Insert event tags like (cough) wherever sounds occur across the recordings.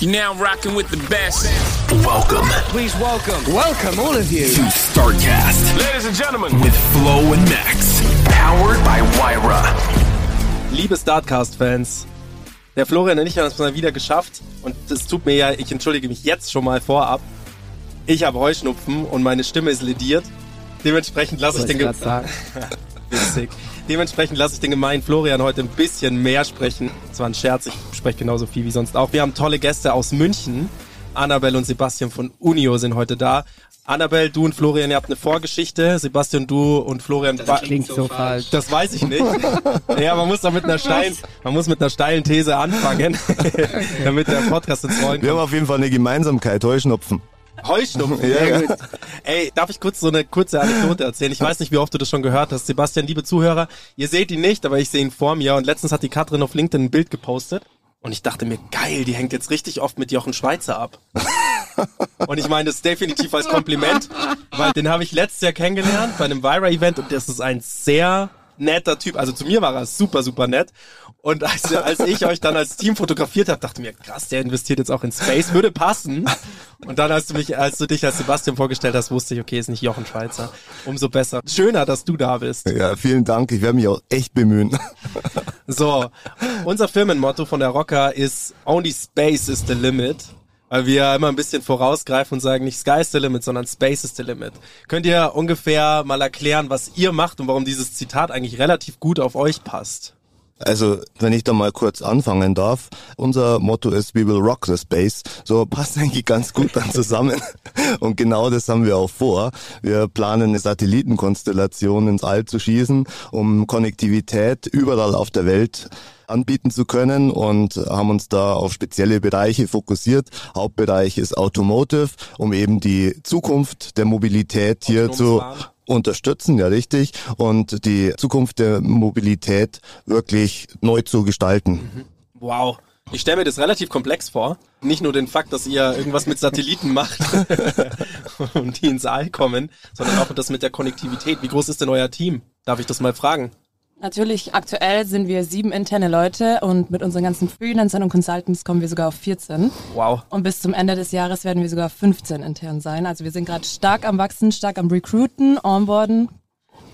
You're now rocking with the best. Welcome Please welcome, welcome all of you. to StarCast Ladies and gentlemen, with Flo and Max. Powered by Wyra. Liebe Startcast-Fans, der Florian und ich haben es mal wieder geschafft und es tut mir ja, ich entschuldige mich jetzt schon mal vorab. Ich habe Heuschnupfen und meine Stimme ist lediert. Dementsprechend lasse ich den grad (laughs) Witzig. Dementsprechend lasse ich den gemeinen Florian heute ein bisschen mehr sprechen. Es war ein Scherz, ich spreche genauso viel wie sonst auch. Wir haben tolle Gäste aus München. Annabelle und Sebastian von Unio sind heute da. Annabelle, du und Florian, ihr habt eine Vorgeschichte. Sebastian, du und Florian. Das klingt so falsch. Das weiß ich nicht. (laughs) ja, man muss da mit einer steilen, man muss mit einer steilen These anfangen, (laughs) (laughs) damit der Podcast ins Rollen Wir haben kommt. auf jeden Fall eine Gemeinsamkeit, Heuschnupfen. Heuschnupfen. (laughs) Ja, ja. Ey, darf ich kurz so eine kurze Anekdote erzählen? Ich weiß nicht, wie oft du das schon gehört hast. Sebastian, liebe Zuhörer, ihr seht ihn nicht, aber ich sehe ihn vor mir. Und letztens hat die Katrin auf LinkedIn ein Bild gepostet. Und ich dachte mir, geil, die hängt jetzt richtig oft mit Jochen Schweizer ab. (laughs) Und ich meine das definitiv als Kompliment, weil den habe ich letztes Jahr kennengelernt bei einem Vira-Event und das ist ein sehr netter Typ. Also zu mir war er super, super nett. Und als, als ich euch dann als Team fotografiert habe, dachte mir, krass, der investiert jetzt auch in Space, würde passen. Und dann, als du mich, als du dich als Sebastian vorgestellt hast, wusste ich, okay, ist nicht Jochen Schweizer. Umso besser. Schöner, dass du da bist. Ja, vielen Dank. Ich werde mich auch echt bemühen. So, unser Firmenmotto von der Rocker ist Only Space is the Limit. Weil wir immer ein bisschen vorausgreifen und sagen, nicht Sky is the Limit, sondern Space is the Limit. Könnt ihr ungefähr mal erklären, was ihr macht und warum dieses Zitat eigentlich relativ gut auf euch passt? Also, wenn ich da mal kurz anfangen darf. Unser Motto ist We will rock the space. So passt eigentlich ganz gut dann zusammen. (laughs) Und genau das haben wir auch vor. Wir planen eine Satellitenkonstellation ins All zu schießen, um Konnektivität überall auf der Welt anbieten zu können und haben uns da auf spezielle Bereiche fokussiert. Hauptbereich ist Automotive, um eben die Zukunft der Mobilität hier zu Fahren. Unterstützen, ja richtig, und die Zukunft der Mobilität wirklich neu zu gestalten. Wow. Ich stelle mir das relativ komplex vor. Nicht nur den Fakt, dass ihr irgendwas mit Satelliten macht (laughs) und die ins All kommen, sondern auch das mit der Konnektivität. Wie groß ist denn euer Team? Darf ich das mal fragen? Natürlich, aktuell sind wir sieben interne Leute und mit unseren ganzen Freelancern und Consultants kommen wir sogar auf 14. Wow. Und bis zum Ende des Jahres werden wir sogar auf 15 intern sein. Also wir sind gerade stark am Wachsen, stark am Recruiten, Onboarden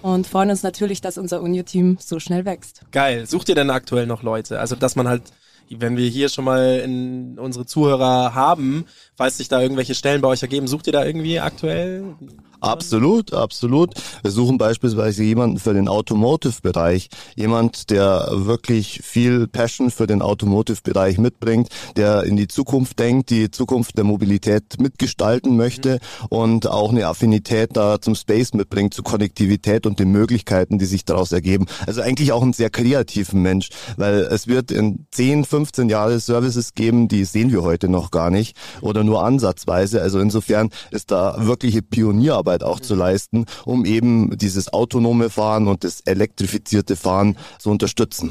und freuen uns natürlich, dass unser Unio-Team so schnell wächst. Geil. Sucht ihr denn aktuell noch Leute? Also, dass man halt, wenn wir hier schon mal in unsere Zuhörer haben, falls sich da irgendwelche Stellen bei euch ergeben, sucht ihr da irgendwie aktuell? Absolut, absolut. Wir suchen beispielsweise jemanden für den Automotive-Bereich. Jemand, der wirklich viel Passion für den Automotive-Bereich mitbringt, der in die Zukunft denkt, die Zukunft der Mobilität mitgestalten möchte und auch eine Affinität da zum Space mitbringt, zur Konnektivität und den Möglichkeiten, die sich daraus ergeben. Also eigentlich auch einen sehr kreativen Mensch, weil es wird in 10, 15 Jahre Services geben, die sehen wir heute noch gar nicht oder nur ansatzweise. Also insofern ist da wirkliche Pionierarbeit auch zu leisten, um eben dieses autonome Fahren und das elektrifizierte Fahren zu unterstützen.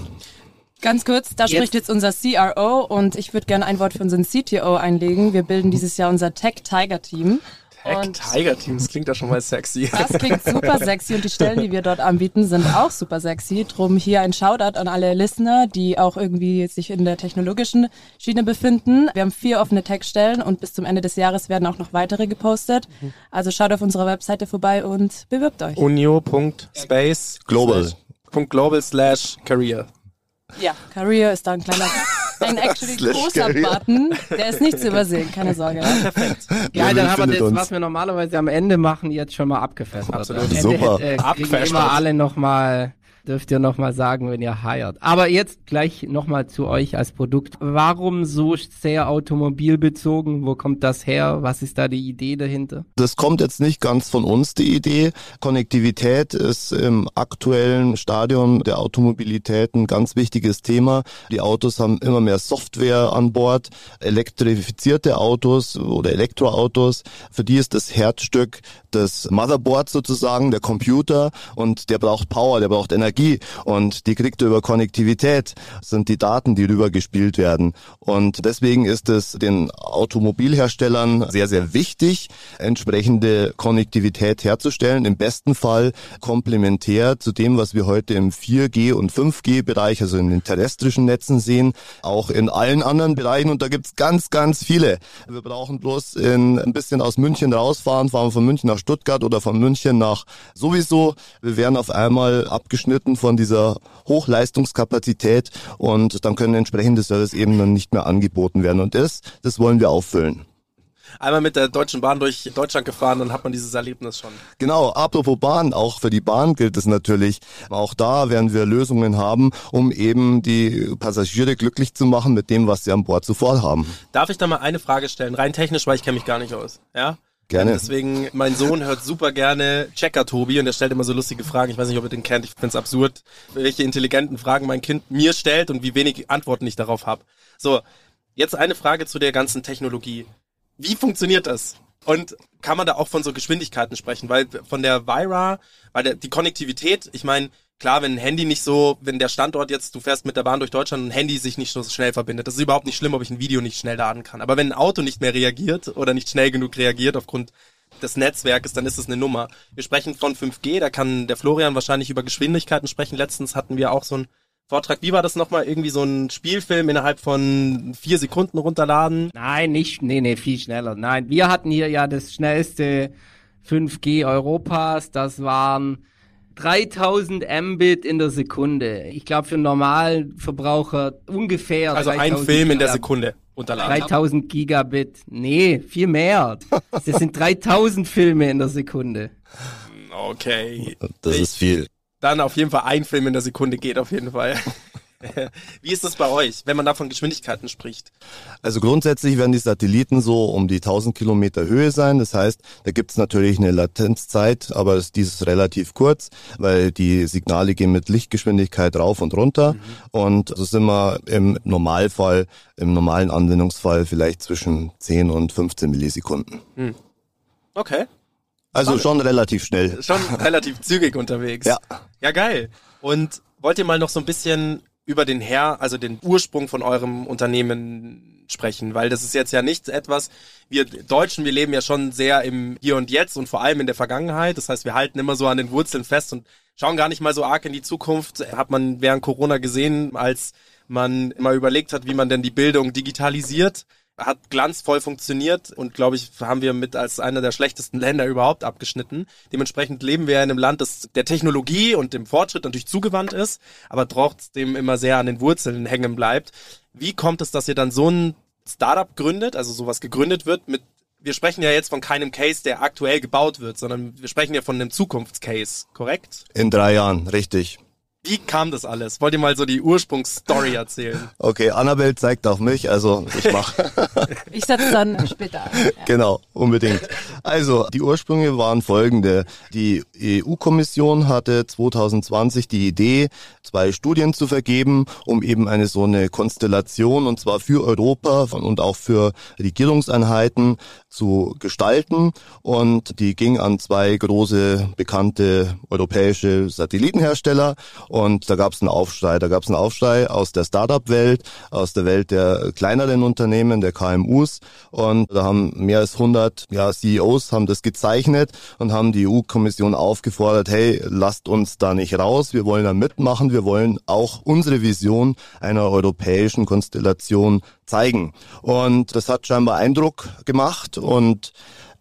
Ganz kurz, da spricht jetzt unser CRO und ich würde gerne ein Wort für unseren CTO einlegen. Wir bilden dieses Jahr unser Tech Tiger Team. Tech Und- Tiger Team, das klingt ja schon mal sexy. Das klingt super sexy und die Stellen, die wir dort anbieten, sind auch super sexy. Drum hier ein Shoutout an alle Listener, die auch irgendwie sich in der technologischen Schiene befinden. Wir haben vier offene Tech-Stellen und bis zum Ende des Jahres werden auch noch weitere gepostet. Also schaut auf unserer Webseite vorbei und bewirbt euch. Unio.space Global. Global slash career. Ja, Career ist da ein kleiner, ein (laughs) actually großer. Button. Der ist nicht zu übersehen, keine Sorge. Perfekt. Ja, Global dann haben wir das, uns. was wir normalerweise am Ende machen, jetzt schon mal abgefedert. Absolut. Ende Super. äh, kriegen Abgefedert. immer alle nochmal dürft ihr nochmal sagen, wenn ihr heiert. Aber jetzt gleich nochmal zu euch als Produkt. Warum so sehr automobilbezogen? Wo kommt das her? Was ist da die Idee dahinter? Das kommt jetzt nicht ganz von uns, die Idee. Konnektivität ist im aktuellen Stadium der Automobilität ein ganz wichtiges Thema. Die Autos haben immer mehr Software an Bord. Elektrifizierte Autos oder Elektroautos, für die ist das Herzstück das Motherboard sozusagen, der Computer und der braucht Power, der braucht Energie und die kriegt er über Konnektivität, sind die Daten, die rübergespielt werden. Und deswegen ist es den Automobilherstellern sehr, sehr wichtig, entsprechende Konnektivität herzustellen, im besten Fall komplementär zu dem, was wir heute im 4G und 5G-Bereich, also in den terrestrischen Netzen sehen, auch in allen anderen Bereichen und da gibt's ganz, ganz viele. Wir brauchen bloß in, ein bisschen aus München rausfahren, fahren von München nach Stuttgart oder von München nach sowieso. Wir werden auf einmal abgeschnitten von dieser Hochleistungskapazität und dann können entsprechende Service eben dann nicht mehr angeboten werden. Und das, das wollen wir auffüllen einmal mit der Deutschen Bahn durch Deutschland gefahren, dann hat man dieses Erlebnis schon. Genau, apropos Bahn, auch für die Bahn gilt es natürlich. Auch da werden wir Lösungen haben, um eben die Passagiere glücklich zu machen mit dem, was sie an Bord zuvor haben. Darf ich da mal eine Frage stellen, rein technisch, weil ich kenne mich gar nicht aus. Ja? Gerne. Deswegen, mein Sohn hört super gerne Checker Tobi und er stellt immer so lustige Fragen. Ich weiß nicht, ob ihr den kennt. Ich finde es absurd, welche intelligenten Fragen mein Kind mir stellt und wie wenig Antworten ich darauf habe. So, jetzt eine Frage zu der ganzen Technologie. Wie funktioniert das? Und kann man da auch von so Geschwindigkeiten sprechen? Weil von der Vira, weil der, die Konnektivität, ich meine, klar, wenn ein Handy nicht so, wenn der Standort jetzt, du fährst mit der Bahn durch Deutschland und ein Handy sich nicht so schnell verbindet, das ist überhaupt nicht schlimm, ob ich ein Video nicht schnell laden kann. Aber wenn ein Auto nicht mehr reagiert oder nicht schnell genug reagiert aufgrund des Netzwerkes, dann ist es eine Nummer. Wir sprechen von 5G, da kann der Florian wahrscheinlich über Geschwindigkeiten sprechen. Letztens hatten wir auch so ein Vortrag. Wie war das nochmal? Irgendwie so ein Spielfilm innerhalb von vier Sekunden runterladen? Nein, nicht, nee, nee, viel schneller. Nein, wir hatten hier ja das schnellste 5G Europas. Das waren 3000 Mbit in der Sekunde. Ich glaube für einen normalen Verbraucher ungefähr. Also ein Film in der Sekunde unterladen. 3000 Gigabit. Nee, viel mehr. Das sind 3000 Filme in der Sekunde. Okay. Das ist viel dann auf jeden Fall ein Film in der Sekunde geht auf jeden Fall. (laughs) Wie ist das bei euch, wenn man da von Geschwindigkeiten spricht? Also grundsätzlich werden die Satelliten so um die 1000 Kilometer Höhe sein. Das heißt, da gibt es natürlich eine Latenzzeit, aber die ist relativ kurz, weil die Signale gehen mit Lichtgeschwindigkeit rauf und runter. Mhm. Und so sind wir im Normalfall, im normalen Anwendungsfall vielleicht zwischen 10 und 15 Millisekunden. Mhm. Okay. Also schon relativ schnell. Schon (laughs) relativ zügig unterwegs. Ja. Ja, geil. Und wollt ihr mal noch so ein bisschen über den Herr, also den Ursprung von eurem Unternehmen sprechen, weil das ist jetzt ja nicht etwas, wir Deutschen, wir leben ja schon sehr im Hier und Jetzt und vor allem in der Vergangenheit. Das heißt, wir halten immer so an den Wurzeln fest und schauen gar nicht mal so arg in die Zukunft. Hat man während Corona gesehen, als man immer überlegt hat, wie man denn die Bildung digitalisiert hat glanzvoll funktioniert und glaube ich, haben wir mit als einer der schlechtesten Länder überhaupt abgeschnitten. Dementsprechend leben wir in einem Land, das der Technologie und dem Fortschritt natürlich zugewandt ist, aber trotzdem immer sehr an den Wurzeln hängen bleibt. Wie kommt es, dass ihr dann so ein Startup gründet, also sowas gegründet wird mit wir sprechen ja jetzt von keinem Case, der aktuell gebaut wird, sondern wir sprechen ja von einem Zukunftscase, korrekt? In drei Jahren, richtig. Wie kam das alles? Wollt ihr mal so die Ursprungsstory (laughs) erzählen? Okay, Annabelle zeigt auf mich, also ich mach. (laughs) ich setze dann später an. Ja. Genau, unbedingt. Also, die Ursprünge waren folgende. Die EU-Kommission hatte 2020 die Idee, zwei Studien zu vergeben, um eben eine so eine Konstellation, und zwar für Europa und auch für Regierungseinheiten zu gestalten. Und die ging an zwei große, bekannte europäische Satellitenhersteller und da gab es einen Aufschrei. Da gab es einen Aufschrei aus der Startup-Welt, aus der Welt der kleineren Unternehmen, der KMUs. Und da haben mehr als 100 ja, CEOs haben das gezeichnet und haben die EU-Kommission aufgefordert, hey, lasst uns da nicht raus. Wir wollen da mitmachen. Wir wollen auch unsere Vision einer europäischen Konstellation zeigen. Und das hat scheinbar Eindruck gemacht und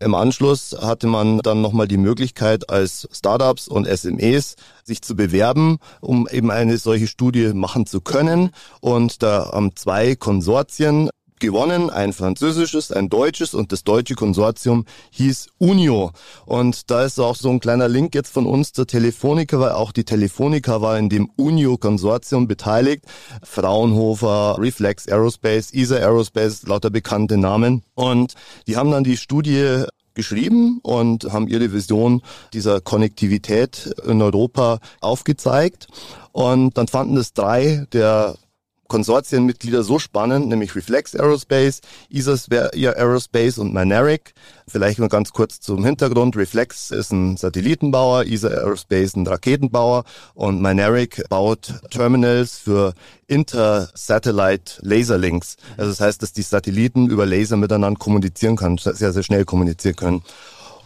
im Anschluss hatte man dann nochmal die Möglichkeit, als Startups und SMEs sich zu bewerben, um eben eine solche Studie machen zu können. Und da haben zwei Konsortien gewonnen, ein französisches, ein deutsches und das deutsche Konsortium hieß Unio. Und da ist auch so ein kleiner Link jetzt von uns zur Telefonica, weil auch die Telefonica war in dem Unio-Konsortium beteiligt. Fraunhofer, Reflex Aerospace, ESA Aerospace, lauter bekannte Namen. Und die haben dann die Studie geschrieben und haben ihre Vision dieser Konnektivität in Europa aufgezeigt. Und dann fanden es drei der Konsortienmitglieder so spannend, nämlich Reflex Aerospace, ISAS Aerospace und Mynaric. Vielleicht nur ganz kurz zum Hintergrund. Reflex ist ein Satellitenbauer, ISA Aerospace ein Raketenbauer und Mynaric baut Terminals für Inter-Satellite Laserlinks. Also das heißt, dass die Satelliten über Laser miteinander kommunizieren können, sehr, sehr schnell kommunizieren können.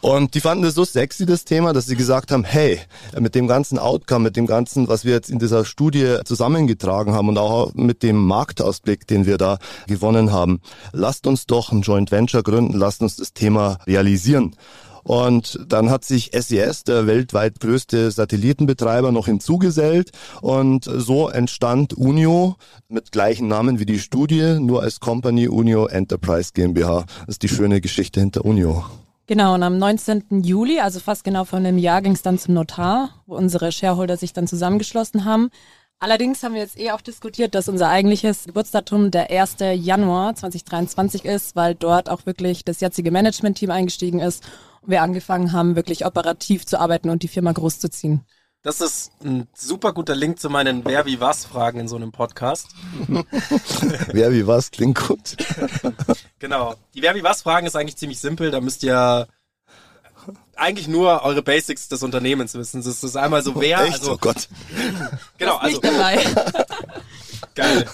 Und die fanden das so sexy, das Thema, dass sie gesagt haben, hey, mit dem ganzen Outcome, mit dem ganzen, was wir jetzt in dieser Studie zusammengetragen haben und auch mit dem Marktausblick, den wir da gewonnen haben, lasst uns doch ein Joint Venture gründen, lasst uns das Thema realisieren. Und dann hat sich SES, e der weltweit größte Satellitenbetreiber, noch hinzugesellt. Und so entstand Unio mit gleichen Namen wie die Studie, nur als Company Unio Enterprise GmbH. Das ist die schöne Geschichte hinter Unio. Genau, und am 19. Juli, also fast genau vor einem Jahr, ging es dann zum Notar, wo unsere Shareholder sich dann zusammengeschlossen haben. Allerdings haben wir jetzt eh auch diskutiert, dass unser eigentliches Geburtsdatum der 1. Januar 2023 ist, weil dort auch wirklich das jetzige Management-Team eingestiegen ist und wir angefangen haben, wirklich operativ zu arbeiten und die Firma großzuziehen. Das ist ein super guter Link zu meinen Wer wie was Fragen in so einem Podcast. (laughs) Wer wie was klingt gut. (laughs) genau. Die Wer wie was Fragen ist eigentlich ziemlich simpel. Da müsst ihr eigentlich nur eure Basics des Unternehmens wissen. Das ist einmal so wer, Echt? also oh Gott. Genau, also Nicht dabei. (laughs) Geil.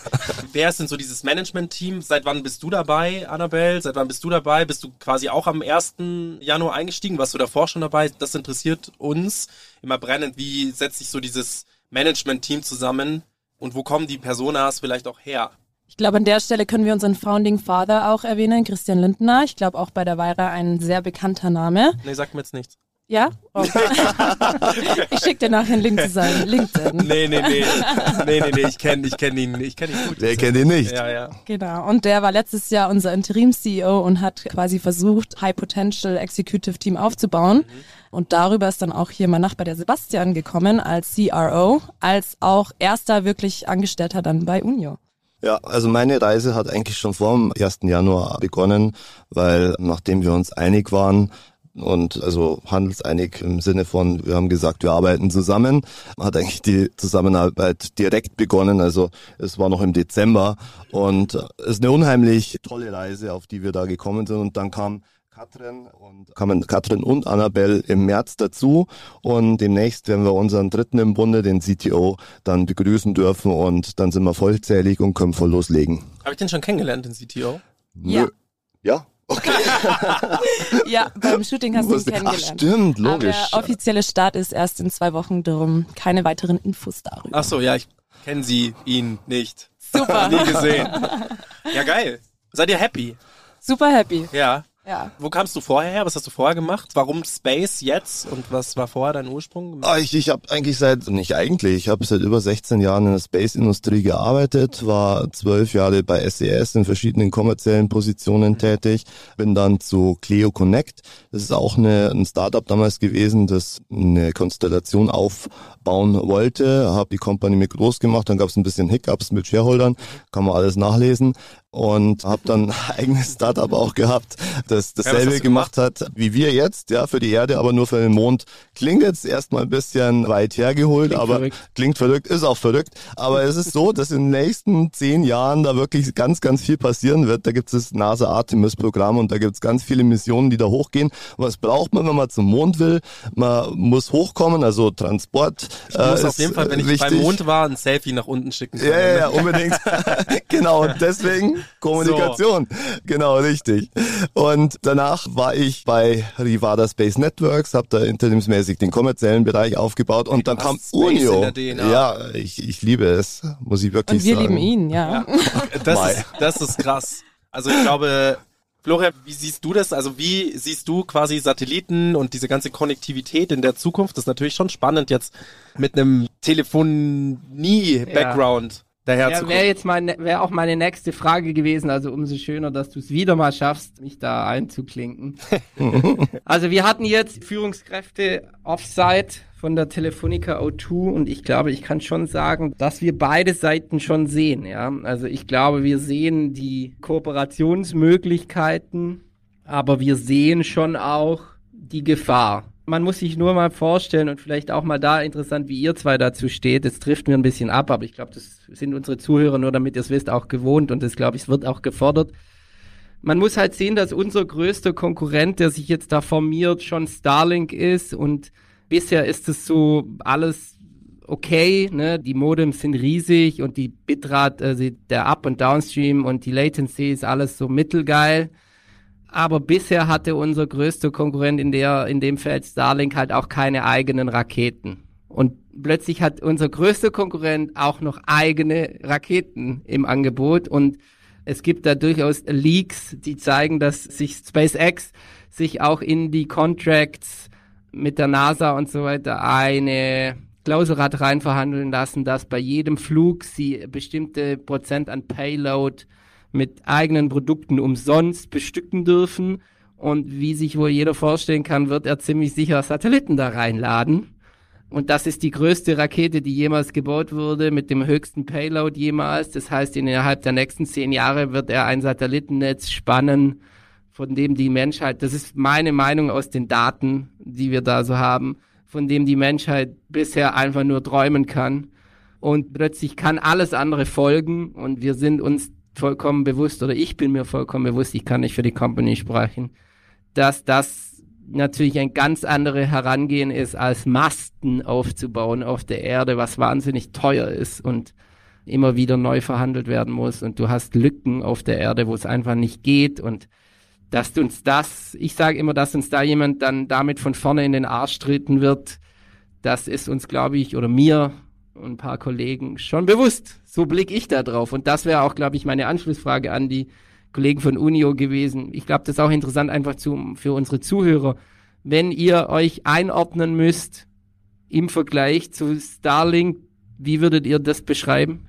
Wer ist denn so dieses Management-Team? Seit wann bist du dabei, Annabelle? Seit wann bist du dabei? Bist du quasi auch am 1. Januar eingestiegen? Warst du davor schon dabei? Das interessiert uns immer brennend. Wie setzt sich so dieses Management-Team zusammen? Und wo kommen die Personas vielleicht auch her? Ich glaube, an der Stelle können wir unseren Founding Father auch erwähnen, Christian Lindner. Ich glaube auch bei der Weira ein sehr bekannter Name. Nee, sagt mir jetzt nichts. Ja? Okay. ich schicke dir nachher einen Link zu seinem LinkedIn. Nee, nee, nee. Nee, nee, nee, ich kenne ich kenn ihn, ich kenn ihn gut. Wer kennt ihn nicht? Ja, ja. Genau. Und der war letztes Jahr unser Interim-CEO und hat quasi versucht, High Potential Executive Team aufzubauen. Mhm. Und darüber ist dann auch hier mein Nachbar, der Sebastian, gekommen als CRO, als auch erster wirklich Angestellter dann bei Unio. Ja, also meine Reise hat eigentlich schon vor dem 1. Januar begonnen, weil nachdem wir uns einig waren, und also handelseinig im Sinne von, wir haben gesagt, wir arbeiten zusammen, hat eigentlich die Zusammenarbeit direkt begonnen. Also es war noch im Dezember und es ist eine unheimlich tolle Reise, auf die wir da gekommen sind. Und dann kam Katrin und kamen Katrin und Annabelle im März dazu und demnächst werden wir unseren dritten im Bunde, den CTO, dann begrüßen dürfen und dann sind wir vollzählig und können voll loslegen. Habe ich den schon kennengelernt, den CTO? Ja. Ja? Okay. (laughs) ja, beim Shooting hast du ihn kennengelernt. Ach, stimmt, logisch. Aber der offizielle Start ist erst in zwei Wochen, darum keine weiteren Infos darüber. Ach so, ja, ich kenne sie, ihn nicht. Super. Nie gesehen. (laughs) Ja, geil. Seid ihr happy? Super happy. Ja. Ja. Wo kamst du vorher her? Was hast du vorher gemacht? Warum Space jetzt? Und was war vorher dein Ursprung? Ah, ich ich habe eigentlich seit, nicht eigentlich, ich habe seit über 16 Jahren in der Space-Industrie gearbeitet, war zwölf Jahre bei SES e in verschiedenen kommerziellen Positionen tätig, bin dann zu Cleo Connect. Das ist auch eine, ein Startup damals gewesen, das eine Konstellation aufbauen wollte, habe die Company mit groß gemacht, dann gab es ein bisschen Hiccups mit Shareholdern, kann man alles nachlesen und habe dann (laughs) ein eigenes Startup auch gehabt, das dasselbe ja, gemacht hat wie wir jetzt, ja, für die Erde, aber nur für den Mond. Klingt jetzt erstmal ein bisschen weit hergeholt, klingt aber verrückt. klingt verrückt, ist auch verrückt. Aber es ist so, dass in den nächsten zehn Jahren da wirklich ganz, ganz viel passieren wird. Da gibt es das NASA Artemis Programm und da gibt es ganz viele Missionen, die da hochgehen. Was braucht man, wenn man zum Mond will? Man muss hochkommen, also Transport. Ich muss äh, auf jeden Fall, wenn ich wichtig. beim Mond war, ein Selfie nach unten schicken. Ja, ja, ja, unbedingt. (laughs) (laughs) genau, deswegen (laughs) Kommunikation. So. Genau, richtig. Und danach war ich bei Rivada Space Networks, habe da interimsmäßig den kommerziellen Bereich aufgebaut und dann kam Unio. Ja, ich, ich liebe es, muss ich wirklich und wir sagen. lieben ihn, ja. ja. Das, ist, das ist krass. Also ich glaube, Florian, wie siehst du das? Also wie siehst du quasi Satelliten und diese ganze Konnektivität in der Zukunft? Das ist natürlich schon spannend jetzt mit einem Telefonie-Background. Daher Ja, zu wäre jetzt meine, wäre auch meine nächste Frage gewesen, also umso schöner, dass du es wieder mal schaffst, mich da einzuklinken. (laughs) also wir hatten jetzt Führungskräfte Offsite von der Telefonica O2 und ich glaube, ich kann schon sagen, dass wir beide Seiten schon sehen, ja. Also ich glaube, wir sehen die Kooperationsmöglichkeiten, aber wir sehen schon auch die Gefahr. Man muss sich nur mal vorstellen und vielleicht auch mal da interessant, wie ihr zwei dazu steht. Das trifft mir ein bisschen ab, aber ich glaube, das sind unsere Zuhörer nur, damit ihr es wisst, auch gewohnt und das glaube ich, wird auch gefordert. Man muss halt sehen, dass unser größter Konkurrent, der sich jetzt da formiert, schon Starlink ist und bisher ist es so alles okay, ne? Die Modems sind riesig und die Bitrate, also der Up- und Downstream und die Latency ist alles so mittelgeil. Aber bisher hatte unser größter Konkurrent in der, in dem Feld Starlink halt auch keine eigenen Raketen. Und plötzlich hat unser größter Konkurrent auch noch eigene Raketen im Angebot und es gibt da durchaus Leaks, die zeigen, dass sich SpaceX sich auch in die Contracts mit der NASA und so weiter eine Klausel hat reinverhandeln lassen, dass bei jedem Flug sie bestimmte Prozent an Payload mit eigenen Produkten umsonst bestücken dürfen. Und wie sich wohl jeder vorstellen kann, wird er ziemlich sicher Satelliten da reinladen. Und das ist die größte Rakete, die jemals gebaut wurde, mit dem höchsten Payload jemals. Das heißt, innerhalb der nächsten zehn Jahre wird er ein Satellitennetz spannen, von dem die Menschheit, das ist meine Meinung aus den Daten, die wir da so haben, von dem die Menschheit bisher einfach nur träumen kann. Und plötzlich kann alles andere folgen und wir sind uns vollkommen bewusst, oder ich bin mir vollkommen bewusst, ich kann nicht für die Company sprechen, dass das natürlich ein ganz andere Herangehen ist, als Masten aufzubauen auf der Erde, was wahnsinnig teuer ist und immer wieder neu verhandelt werden muss. Und du hast Lücken auf der Erde, wo es einfach nicht geht. Und dass uns das, ich sage immer, dass uns da jemand dann damit von vorne in den Arsch treten wird, das ist uns, glaube ich, oder mir und ein paar Kollegen schon bewusst. So blicke ich da drauf. Und das wäre auch, glaube ich, meine Anschlussfrage an die Kollegen von Unio gewesen. Ich glaube, das ist auch interessant einfach zu, für unsere Zuhörer. Wenn ihr euch einordnen müsst im Vergleich zu Starlink, wie würdet ihr das beschreiben?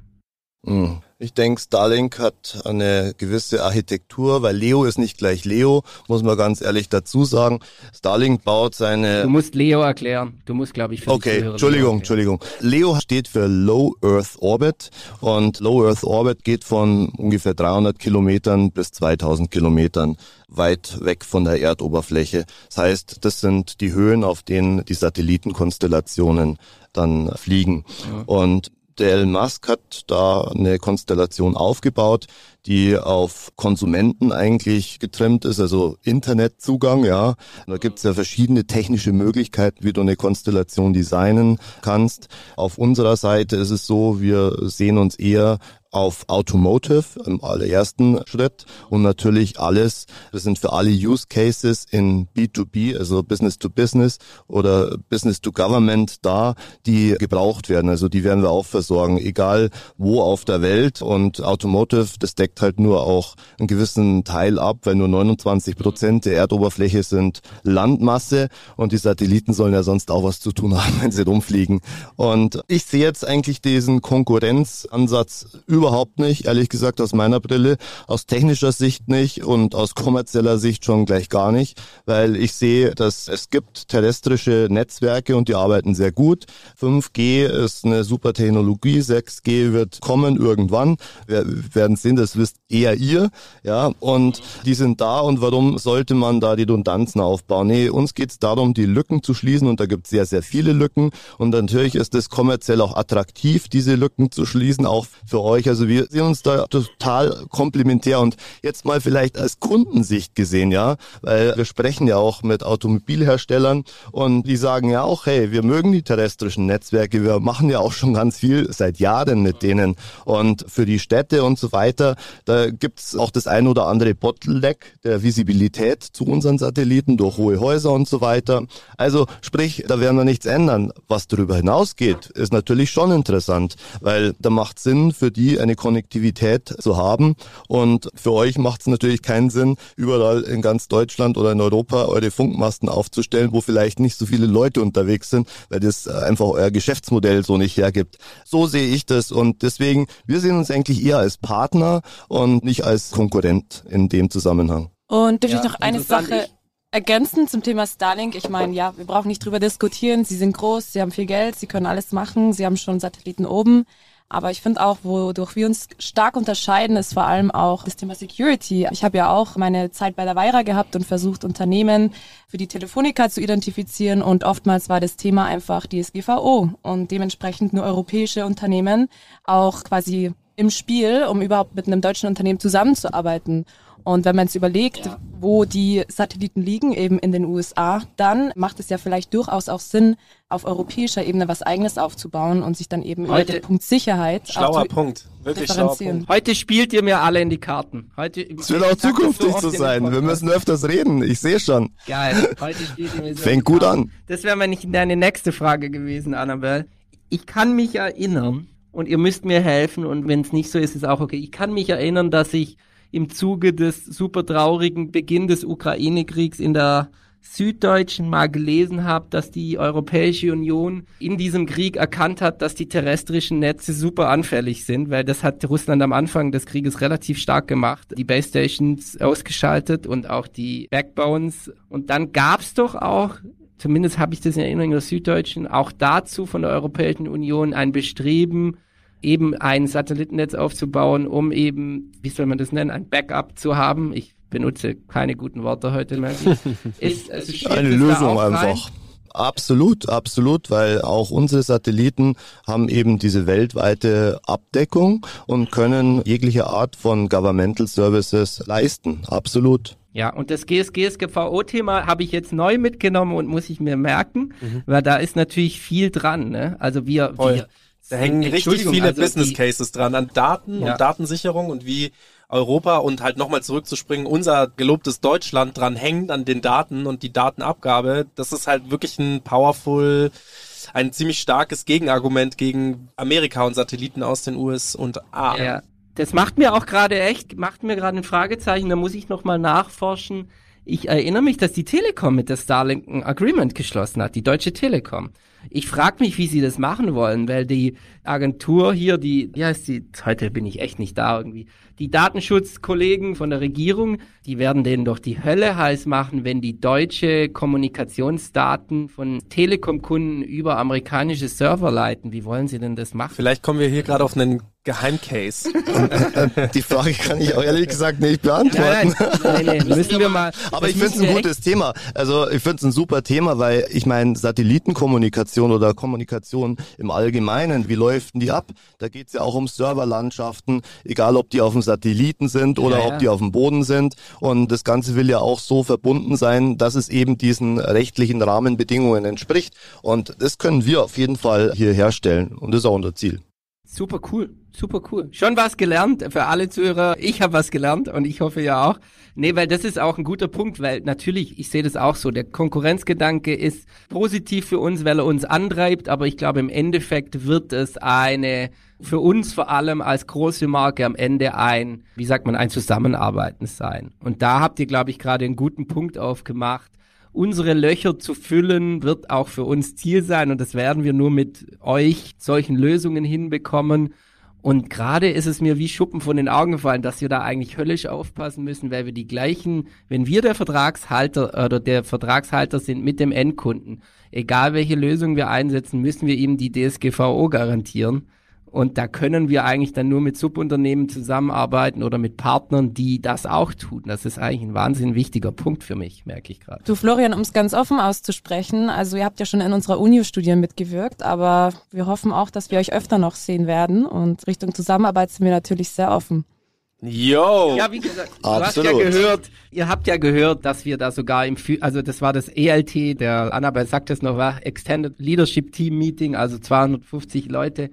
Hm. Ich denke, Starlink hat eine gewisse Architektur, weil Leo ist nicht gleich Leo, muss man ganz ehrlich dazu sagen. Starlink baut seine... Du musst Leo erklären. Du musst, glaube ich, für Okay, Entschuldigung, Entschuldigung. Leo steht für Low Earth Orbit und Low Earth Orbit geht von ungefähr 300 Kilometern bis 2000 Kilometern weit weg von der Erdoberfläche. Das heißt, das sind die Höhen, auf denen die Satellitenkonstellationen dann fliegen. Und der Elon Musk hat da eine Konstellation aufgebaut, die auf Konsumenten eigentlich getrimmt ist, also Internetzugang, ja. Da gibt's ja verschiedene technische Möglichkeiten, wie du eine Konstellation designen kannst. Auf unserer Seite ist es so, wir sehen uns eher auf Automotive im allerersten Schritt und natürlich alles, das sind für alle Use Cases in B2B, also Business to Business oder Business to Government da, die gebraucht werden. Also die werden wir auch versorgen, egal wo auf der Welt und Automotive, das deckt halt nur auch einen gewissen Teil ab, weil nur 29 Prozent der Erdoberfläche sind Landmasse und die Satelliten sollen ja sonst auch was zu tun haben, (laughs) wenn sie rumfliegen. Und ich sehe jetzt eigentlich diesen Konkurrenzansatz überhaupt nicht, ehrlich gesagt aus meiner Brille, aus technischer Sicht nicht und aus kommerzieller Sicht schon gleich gar nicht, weil ich sehe, dass es gibt terrestrische Netzwerke und die arbeiten sehr gut. 5G ist eine super Technologie, 6G wird kommen irgendwann. Wir werden sehen, das wisst eher ihr, ja, und die sind da und warum sollte man da Redundanzen aufbauen? Nee, uns geht's darum, die Lücken zu schließen und da gibt's sehr, sehr viele Lücken und natürlich ist es kommerziell auch attraktiv, diese Lücken zu schließen, auch für euch. Also wir sehen uns da total komplementär und jetzt mal vielleicht als Kundensicht gesehen, ja, weil wir sprechen ja auch mit Automobilherstellern und die sagen ja auch, hey, wir mögen die terrestrischen Netzwerke, wir machen ja auch schon ganz viel seit Jahren mit denen und für die Städte und so weiter, da gibt's auch das ein oder andere Bottleneck der Visibilität zu unseren Satelliten durch hohe Häuser und so weiter. Also sprich, da werden wir nichts ändern. Was darüber hinausgeht, ist natürlich schon interessant, weil da macht Sinn für die eine Konnektivität zu haben. Und für euch macht es natürlich keinen Sinn, überall in ganz Deutschland oder in Europa eure Funkmasten aufzustellen, wo vielleicht nicht so viele Leute unterwegs sind, weil das einfach euer Geschäftsmodell so nicht hergibt. So sehe ich das und deswegen, wir sehen uns eigentlich eher als Partner und nicht als Konkurrent in dem Zusammenhang. Und dürfte Ja, ich noch eine. Sache ergänzen zum Thema Starlink? Ich meine, ja, wir brauchen nicht drüber diskutieren. Sie sind groß, sie haben viel Geld, sie können alles machen, sie haben schon Satelliten oben. Aber ich finde auch, wodurch wir uns stark unterscheiden, ist vor allem auch das Thema Security. Ich habe ja auch meine Zeit bei der Weira gehabt und versucht, Unternehmen für die Telefonica zu identifizieren. Und oftmals war das Thema einfach DSGVO und dementsprechend nur europäische Unternehmen auch quasi im Spiel, um überhaupt mit einem deutschen Unternehmen zusammenzuarbeiten. Und wenn man es überlegt, wo die Satelliten liegen, eben in den USA, dann macht es ja vielleicht durchaus auch Sinn, auf europäischer Ebene was Eigenes aufzubauen und sich dann eben über Heute- den Punkt Sicherheit Schlauer Punkt. Wirklich schlauer. Punkt. Heute spielt ihr mir alle in die Karten. Heute, Es wird auch zukünftig so sein. Wir müssen öfters reden. Ich sehe schon. Geil. Heute spielt ihr mir so Fängt gut Karten. an. Das wäre nicht deine nächste Frage gewesen, Annabelle. Ich kann mich erinnern, und ihr müsst mir helfen, und wenn es nicht so ist, ist auch okay. Ich kann mich erinnern, dass ich im Zuge des super traurigen Beginn des Ukraine-Kriegs in der Süddeutschen mal gelesen habe, dass die Europäische Union in diesem Krieg erkannt hat, dass die terrestrischen Netze super anfällig sind, weil das hat Russland am Anfang des Krieges relativ stark gemacht. Die Base Stations ausgeschaltet und auch die Backbones. Und dann gab's doch auch zumindest habe ich das in Erinnerung in der Süddeutschen, auch dazu von der Europäischen Union ein Bestreben, eben ein Satellitennetz aufzubauen, um eben, wie soll man das nennen, ein Backup zu haben. Ich benutze keine guten Worte heute mehr. (laughs) Ist, also Eine Lösung einfach. Absolut, absolut, weil auch unsere Satelliten haben eben diese weltweite Abdeckung und können jegliche Art von Governmental Services leisten. Absolut. Ja, und das GSGSGVO-Thema habe ich jetzt neu mitgenommen und muss ich mir merken, weil da ist natürlich viel dran. Ne? Also wir, Voll. wir Da hängen richtig viele also Business Cases dran, an Daten Ja. und Datensicherung und wie Europa und halt nochmal zurückzuspringen, unser gelobtes Deutschland dran hängt an den Daten und die Datenabgabe. Das ist halt wirklich ein powerful, ein ziemlich starkes Gegenargument gegen Amerika und Satelliten aus den US und A. Ja, das macht mir auch gerade echt, macht mir gerade ein Fragezeichen, da muss ich nochmal nachforschen. Ich erinnere mich, dass die Telekom mit der Starlink ein Agreement geschlossen hat, die Deutsche Telekom. Ich frage mich, wie sie das machen wollen, weil die Agentur hier, die, wie heißt die, heute bin ich echt nicht da irgendwie, die Datenschutzkollegen von der Regierung, die werden denen doch die Hölle heiß machen, wenn die deutsche Kommunikationsdaten von Telekom-Kunden über amerikanische Server leiten. Wie wollen sie denn das machen? Vielleicht kommen wir hier gerade auf einen Geheimcase. (laughs) Die Frage kann ich auch ehrlich gesagt nicht beantworten. Nein, nein, nein, nein, (laughs) müssen wir mal. Aber ich finde es ein gutes Thema. Also ich finde es ein super Thema, weil ich meine, Satellitenkommunikation oder Kommunikation im Allgemeinen, wie läuft denn die ab? Da geht es ja auch um Serverlandschaften, egal ob die auf dem Satelliten sind oder Ja, ja. ob die auf dem Boden sind. Und das Ganze will ja auch so verbunden sein, dass es eben diesen rechtlichen Rahmenbedingungen entspricht. Und das können wir auf jeden Fall hier herstellen. Und das ist auch unser Ziel. Super cool, super cool. Schon was gelernt für alle Zuhörer. Ich habe was gelernt und ich hoffe ja auch. Nee, weil das ist auch ein guter Punkt, weil natürlich, ich sehe das auch so, der Konkurrenzgedanke ist positiv für uns, weil er uns antreibt, aber ich glaube im Endeffekt wird es eine, für uns vor allem als große Marke am Ende ein, wie sagt man, ein Zusammenarbeiten sein. Und da habt ihr, glaube ich, gerade einen guten Punkt aufgemacht. Unsere Löcher zu füllen wird auch für uns Ziel sein und das werden wir nur mit euch solchen Lösungen hinbekommen. Und gerade ist es mir wie Schuppen von den Augen gefallen, dass wir da eigentlich höllisch aufpassen müssen, weil wir die gleichen, wenn wir der Vertragshalter oder der Vertragshalter sind mit dem Endkunden, egal welche Lösung wir einsetzen, müssen wir ihm die DSGVO garantieren. Und da können wir eigentlich dann nur mit Subunternehmen zusammenarbeiten oder mit Partnern, die das auch tun. Das ist eigentlich ein wahnsinnig wichtiger Punkt für mich, merke ich gerade. Du Florian, um es ganz offen auszusprechen, also ihr habt ja schon in unserer Uni-Studie mitgewirkt, aber wir hoffen auch, dass wir euch öfter noch sehen werden und Richtung Zusammenarbeit sind wir natürlich sehr offen. Yo! Ja, wie gesagt, du Absolut. hast ja gehört, ihr habt ja gehört, dass wir da sogar im, also das war das ELT, der Annabelle sagt es noch, war Extended Leadership Team Meeting, also 250 Leute.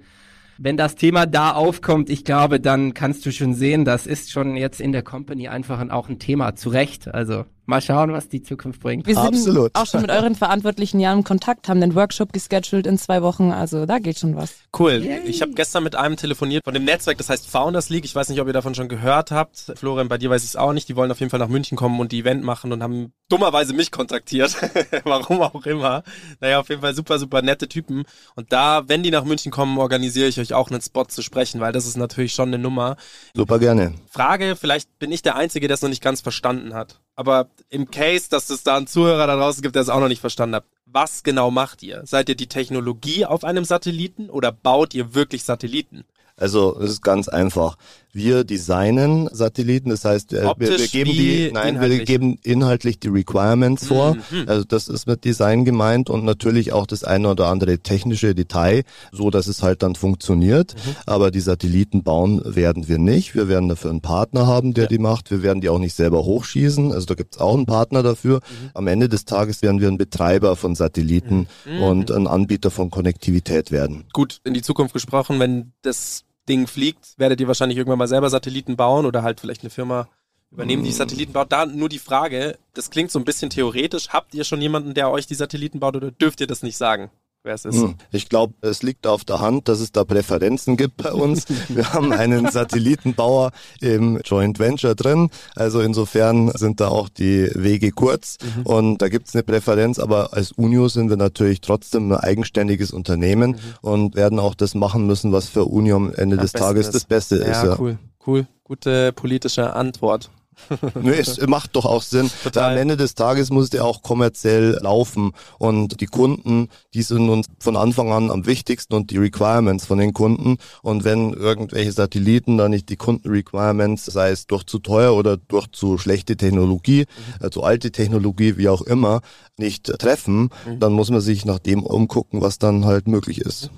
Wenn das Thema da aufkommt, ich glaube, dann kannst du schon sehen, das ist schon jetzt in der Company einfach ein, auch ein Thema, zu Recht. Also Mal schauen, was die Zukunft bringt. Wir sind Absolut. auch schon mit euren Verantwortlichen ja im Kontakt, haben den Workshop gescheduled in zwei Wochen, also da geht schon was. Cool. Ich habe gestern mit einem telefoniert von dem Netzwerk, das heißt Founders League. Ich weiß nicht, ob ihr davon schon gehört habt. Florian, bei dir weiß ich es auch nicht. Die wollen auf jeden Fall nach München kommen und die Event machen und haben dummerweise mich kontaktiert. (laughs) Warum auch immer. Naja, auf jeden Fall super, super nette Typen. Und da, wenn die nach München kommen, organisiere ich euch auch einen Spot zu sprechen, weil das ist natürlich schon eine Nummer. Super gerne. Frage, vielleicht bin ich der Einzige, der es noch nicht ganz verstanden hat. Aber im Case, dass es da einen Zuhörer da draußen gibt, der es auch noch nicht verstanden hat, was genau macht ihr? Seid ihr die Technologie auf einem Satelliten oder baut ihr wirklich Satelliten? Also es ist ganz einfach. Wir designen Satelliten, das heißt, äh, wir, wir geben die, nein, wir inhaltlich? geben inhaltlich die Requirements vor. Mhm. Also das ist mit Design gemeint und natürlich auch das eine oder andere technische Detail, so dass es halt dann funktioniert. Mhm. Aber die Satelliten bauen werden wir nicht. Wir werden dafür einen Partner haben, der die macht. Wir werden die auch nicht selber hochschießen. Also da gibt es auch einen Partner dafür. Mhm. Am Ende des Tages werden wir ein Betreiber von Satelliten Mhm. und ein Anbieter von Konnektivität werden. Gut, in die Zukunft gesprochen, wenn das Ding fliegt, werdet ihr wahrscheinlich irgendwann mal selber Satelliten bauen oder halt vielleicht eine Firma übernehmen, die Satelliten baut. Da nur die Frage, das klingt so ein bisschen theoretisch. Habt ihr schon jemanden, der euch die Satelliten baut oder dürft ihr das nicht sagen, wer es ist? Hm. Ich glaube, es liegt auf der Hand, dass es da Präferenzen gibt bei uns. (laughs) Wir haben einen Satellitenbauer im Joint Venture drin. Also insofern sind da auch die Wege kurz Mhm. und da gibt es eine Präferenz. Aber als Unio sind wir natürlich trotzdem ein eigenständiges Unternehmen und werden auch das machen müssen, was für Unio am Ende des Am besten Tages ist. das Beste ist. Ja, Ja. cool, cool. Gute politische Antwort. (laughs) Nö, es macht doch auch Sinn. Total. Am Ende des Tages muss der auch kommerziell laufen und die Kunden, die sind uns von Anfang an am wichtigsten und die Requirements von den Kunden. Und wenn irgendwelche Satelliten da nicht die Kundenrequirements, sei es durch zu teuer oder durch zu schlechte Technologie, Mhm. also alte Technologie, wie auch immer, nicht treffen, Mhm. dann muss man sich nach dem umgucken, was dann halt möglich ist.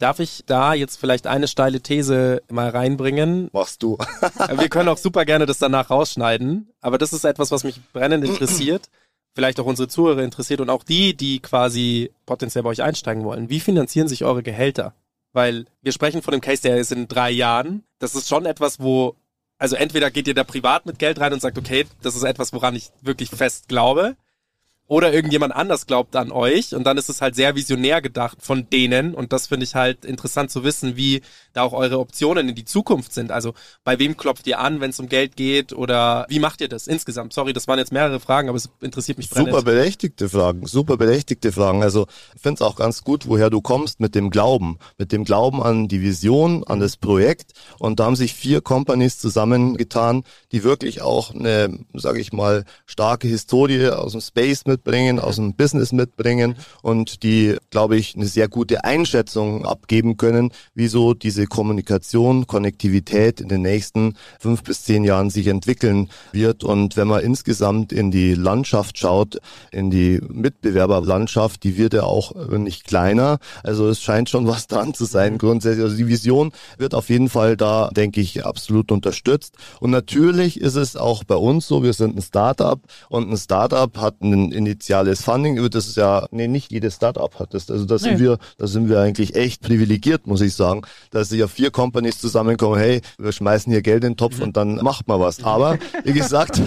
Darf ich da jetzt vielleicht eine steile These mal reinbringen? Machst du. Wir können auch super gerne das danach rausschneiden, aber das ist etwas, was mich brennend interessiert, vielleicht auch unsere Zuhörer interessiert und auch die, die quasi potenziell bei euch einsteigen wollen. Wie finanzieren sich eure Gehälter? Weil wir sprechen von dem Case, der ist in drei Jahren. Das ist schon etwas, wo, also entweder geht ihr da privat mit Geld rein und sagt, okay, das ist etwas, woran ich wirklich fest glaube. Oder irgendjemand anders glaubt an euch und dann ist es halt sehr visionär gedacht von denen und das finde ich halt interessant zu wissen, wie da auch eure Optionen in die Zukunft sind. Also bei wem klopft ihr an, wenn es um Geld geht oder wie macht ihr das insgesamt? Sorry, das waren jetzt mehrere Fragen, aber es interessiert mich brennend. Super berechtigte Fragen, super berechtigte Fragen. Also ich finde es auch ganz gut, woher du kommst mit dem Glauben, mit dem Glauben an die Vision, an das Projekt. Und da haben sich vier Companies zusammengetan, die wirklich auch eine, sage ich mal, starke Historie aus dem Space mitbringen, aus dem Business mitbringen und die, glaube ich, eine sehr gute Einschätzung abgeben können, wieso diese Kommunikation, Konnektivität in den nächsten fünf bis zehn Jahren sich entwickeln wird. Und wenn man insgesamt in die Landschaft schaut, in die Mitbewerberlandschaft, die wird ja auch nicht kleiner. Also es scheint schon was dran zu sein grundsätzlich. Also die Vision wird auf jeden Fall da, denke ich, absolut unterstützt. Und natürlich ist es auch bei uns so, wir sind ein Startup und ein Startup hat ein initiales Funding, über das ist ja, nee, nicht jedes Startup hat das. Also da sind Nee. wir, da sind wir eigentlich echt privilegiert, muss ich sagen, dass sich ja vier Companies zusammenkommen, hey, wir schmeißen hier Geld in den Topf und dann macht man was. Aber wie gesagt,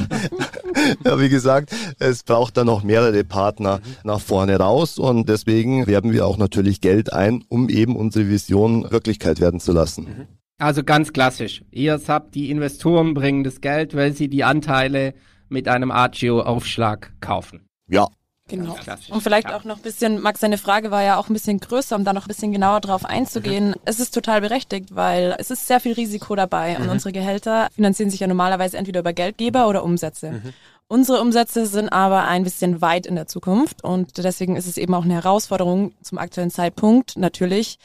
(laughs) ja, wie gesagt, es braucht dann noch mehrere Partner nach vorne raus und deswegen werben wir auch natürlich Geld ein, um eben unsere Vision Wirklichkeit werden zu lassen. Also ganz klassisch. Ihr habt die Investoren bringen das Geld, weil sie die Anteile mit einem Agio-Aufschlag kaufen. Ja, Genau. Und vielleicht Ja. auch noch ein bisschen, Max, seine Frage war ja auch ein bisschen größer, um da noch ein bisschen genauer drauf einzugehen. Es ist total berechtigt, weil es ist sehr viel Risiko dabei und unsere Gehälter finanzieren sich ja normalerweise entweder über Geldgeber oder Umsätze. Unsere Umsätze sind aber ein bisschen weit in der Zukunft und deswegen ist es eben auch eine Herausforderung zum aktuellen Zeitpunkt natürlich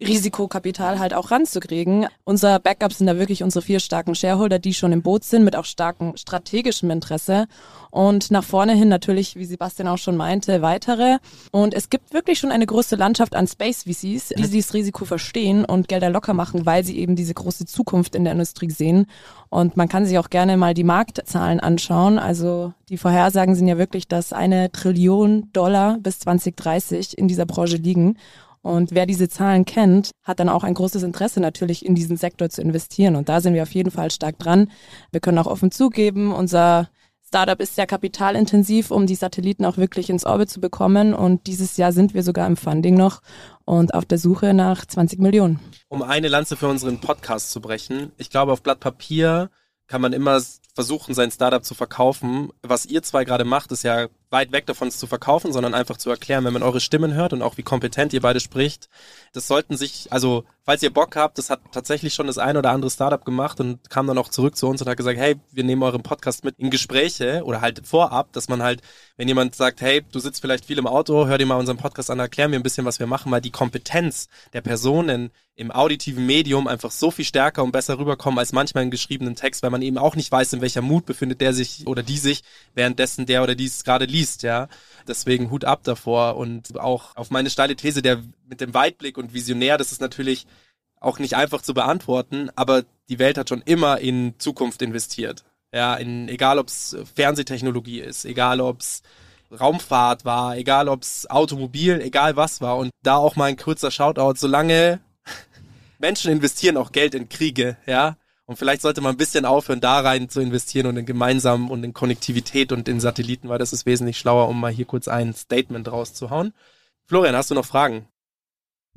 Risikokapital halt auch ranzukriegen. Unser Backup sind da wirklich unsere vier starken Shareholder, die schon im Boot sind, mit auch starkem strategischem Interesse. Und nach vorne hin natürlich, wie Sebastian auch schon meinte, weitere. Und es gibt wirklich schon eine große Landschaft an Space VCs, die dieses Risiko verstehen und Gelder locker machen, weil sie eben diese große Zukunft in der Industrie sehen. Und man kann sich auch gerne mal die Marktzahlen anschauen. Also die Vorhersagen sind ja wirklich, dass eine Trillion Dollar bis 2030 in dieser Branche liegen. Und wer diese Zahlen kennt, hat dann auch ein großes Interesse natürlich in diesen Sektor zu investieren. Und da sind wir auf jeden Fall stark dran. Wir können auch offen zugeben, unser Startup ist sehr kapitalintensiv, um die Satelliten auch wirklich ins Orbit zu bekommen. Und dieses Jahr sind wir sogar im Funding noch und auf der Suche nach 20 Millionen. Um eine Lanze für unseren Podcast zu brechen. Ich glaube, auf Blatt Papier kann man immer versuchen, sein Startup zu verkaufen. Was ihr zwei gerade macht, ist ja weit weg davon, es zu verkaufen, sondern einfach zu erklären, wenn man eure Stimmen hört und auch wie kompetent ihr beide spricht. Das sollten sich, also falls ihr Bock habt, das hat tatsächlich schon das ein oder andere Startup gemacht und kam dann auch zurück zu uns und hat gesagt, hey, wir nehmen euren Podcast mit in Gespräche oder halt vorab, dass man halt, wenn jemand sagt, hey, du sitzt vielleicht viel im Auto, hör dir mal unseren Podcast an, erklär mir ein bisschen, was wir machen, weil die Kompetenz der Personen im auditiven Medium einfach so viel stärker und besser rüberkommen als manchmal im geschriebenen Text, weil man eben auch nicht weiß, in welcher Mut befindet der sich oder die sich, währenddessen der oder die es gerade liest, ja. Deswegen Hut ab davor und auch auf meine steile These, der mit dem Weitblick und Visionär, das ist natürlich auch nicht einfach zu beantworten, aber die Welt hat schon immer in Zukunft investiert. Ja, in, egal ob es Fernsehtechnologie ist, egal ob es Raumfahrt war, egal ob es Automobil, egal was war. Und da auch mal ein kurzer Shoutout, solange (laughs) Menschen investieren auch Geld in Kriege, ja. Und vielleicht sollte man ein bisschen aufhören, da rein zu investieren und in gemeinsam und in Konnektivität und in Satelliten, weil das ist wesentlich schlauer, um mal hier kurz ein Statement rauszuhauen. Florian, hast du noch Fragen?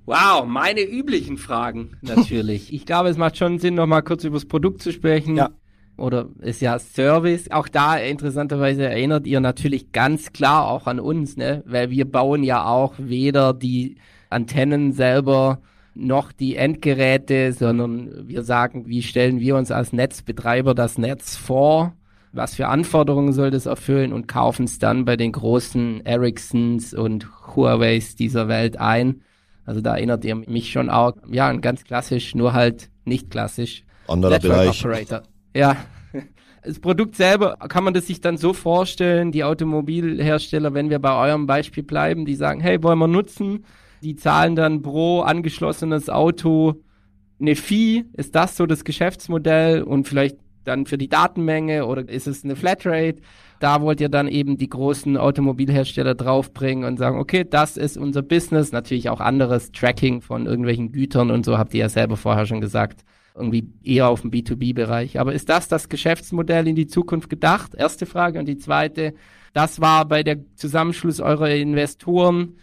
Wow, meine üblichen Fragen (laughs) natürlich. ich glaube, es macht schon Sinn, noch mal kurz über das Produkt zu sprechen. Ja. Oder ist ja Service. Auch da interessanterweise erinnert ihr natürlich ganz klar auch an uns, ne? Weil wir bauen ja auch weder die Antennen selber noch die Endgeräte, sondern wir sagen, wie stellen wir uns als Netzbetreiber das Netz vor? Was für Anforderungen soll das erfüllen und kaufen es dann bei den großen Ericssons und Huaweis dieser Welt ein? Also da erinnert ihr mich schon auch, ja, ganz klassisch, nur halt nicht klassisch. Anderer Bereich. Operator. Ja. (laughs) Das Produkt selber, kann man das sich dann so vorstellen, die Automobilhersteller, wenn wir bei eurem Beispiel bleiben, die sagen, hey, wollen wir nutzen? Die zahlen dann pro angeschlossenes Auto eine Fee. Ist das so das Geschäftsmodell? Und vielleicht dann für die Datenmenge oder ist es eine Flatrate? Da wollt ihr dann eben die großen Automobilhersteller draufbringen und sagen, okay, das ist unser Business. Natürlich auch anderes Tracking von irgendwelchen Gütern und so habt ihr ja selber vorher schon gesagt. Irgendwie eher auf dem B2B-Bereich. Aber ist das das Geschäftsmodell in die Zukunft gedacht? Erste Frage. Und die zweite, das war bei der Zusammenschluss eurer Investoren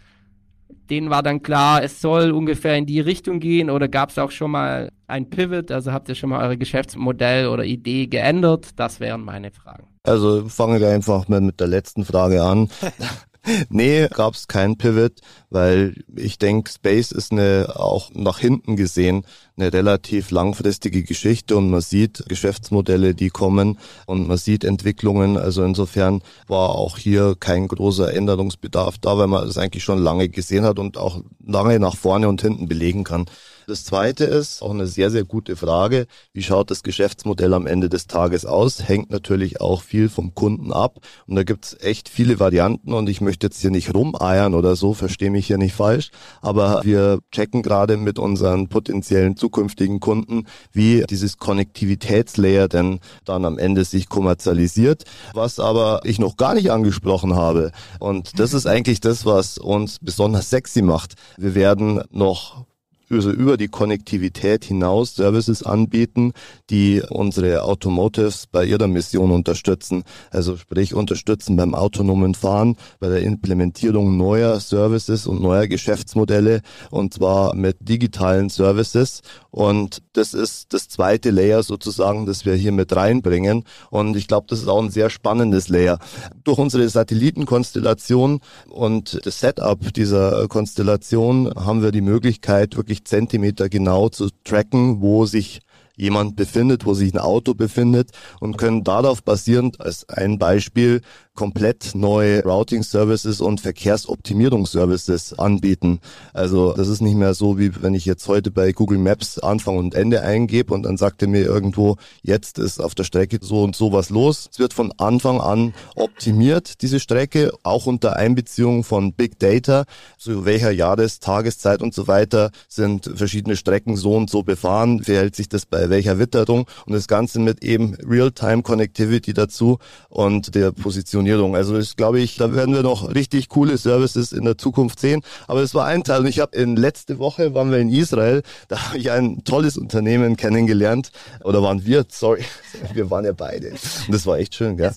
denen war dann klar, es soll ungefähr in die Richtung gehen oder gab es auch schon mal ein Pivot? Also habt ihr schon mal eure Geschäftsmodell oder Idee geändert? Das wären meine Fragen. Also fangen wir einfach mal mit der letzten Frage an. (laughs) (laughs) nee, gab es kein Pivot, weil ich denke, Space ist eine auch nach hinten gesehen eine relativ langfristige Geschichte und man sieht Geschäftsmodelle, die kommen und man sieht Entwicklungen. Also insofern war auch hier kein großer Änderungsbedarf da, weil man das eigentlich schon lange gesehen hat und auch lange nach vorne und hinten belegen kann. Das zweite ist auch eine sehr, sehr gute Frage. Wie schaut das Geschäftsmodell am Ende des Tages aus? Hängt natürlich auch viel vom Kunden ab. Und da gibt's echt viele Varianten und ich möchte jetzt hier nicht rumeiern oder so, verstehe mich hier nicht falsch. Aber wir checken gerade mit unseren potenziellen zukünftigen Kunden, wie dieses Konnektivitätslayer denn dann am Ende sich kommerzialisiert. Was aber ich noch gar nicht angesprochen habe. Und das ist eigentlich das, was uns besonders sexy macht. Wir werden noch also über die Konnektivität hinaus Services anbieten, die unsere Automotives bei ihrer Mission unterstützen. Also sprich unterstützen beim autonomen Fahren, bei der Implementierung neuer Services und neuer Geschäftsmodelle und zwar mit digitalen Services. Und das ist das zweite Layer sozusagen, das wir hier mit reinbringen. Und ich glaube, das ist auch ein sehr spannendes Layer. Durch unsere Satellitenkonstellation und das Setup dieser Konstellation haben wir die Möglichkeit, wirklich Zentimeter genau zu tracken, wo sich jemand befindet, wo sich ein Auto befindet. Und können darauf basierend als ein Beispiel komplett neue Routing-Services und Verkehrsoptimierungsservices anbieten. Also das ist nicht mehr so, wie wenn ich jetzt heute bei Google Maps Anfang und Ende eingebe und dann sagt er mir irgendwo, jetzt ist auf der Strecke so und so was los. Es wird von Anfang an optimiert, diese Strecke, auch unter Einbeziehung von Big Data, zu welcher Jahres-, Tageszeit und so weiter sind verschiedene Strecken so und so befahren, verhält sich das bei welcher Witterung und das Ganze mit eben Real-Time Connectivity dazu und der Positionierung Positionierung. Also ist, glaube ich, da werden wir noch richtig coole Services in der Zukunft sehen. Aber es war ein Teil. Und ich habe in letzte Woche waren wir in Israel, da habe ich ein tolles Unternehmen kennengelernt. Oder waren wir, sorry, (laughs) wir waren ja beide. Und das war echt schön, gell?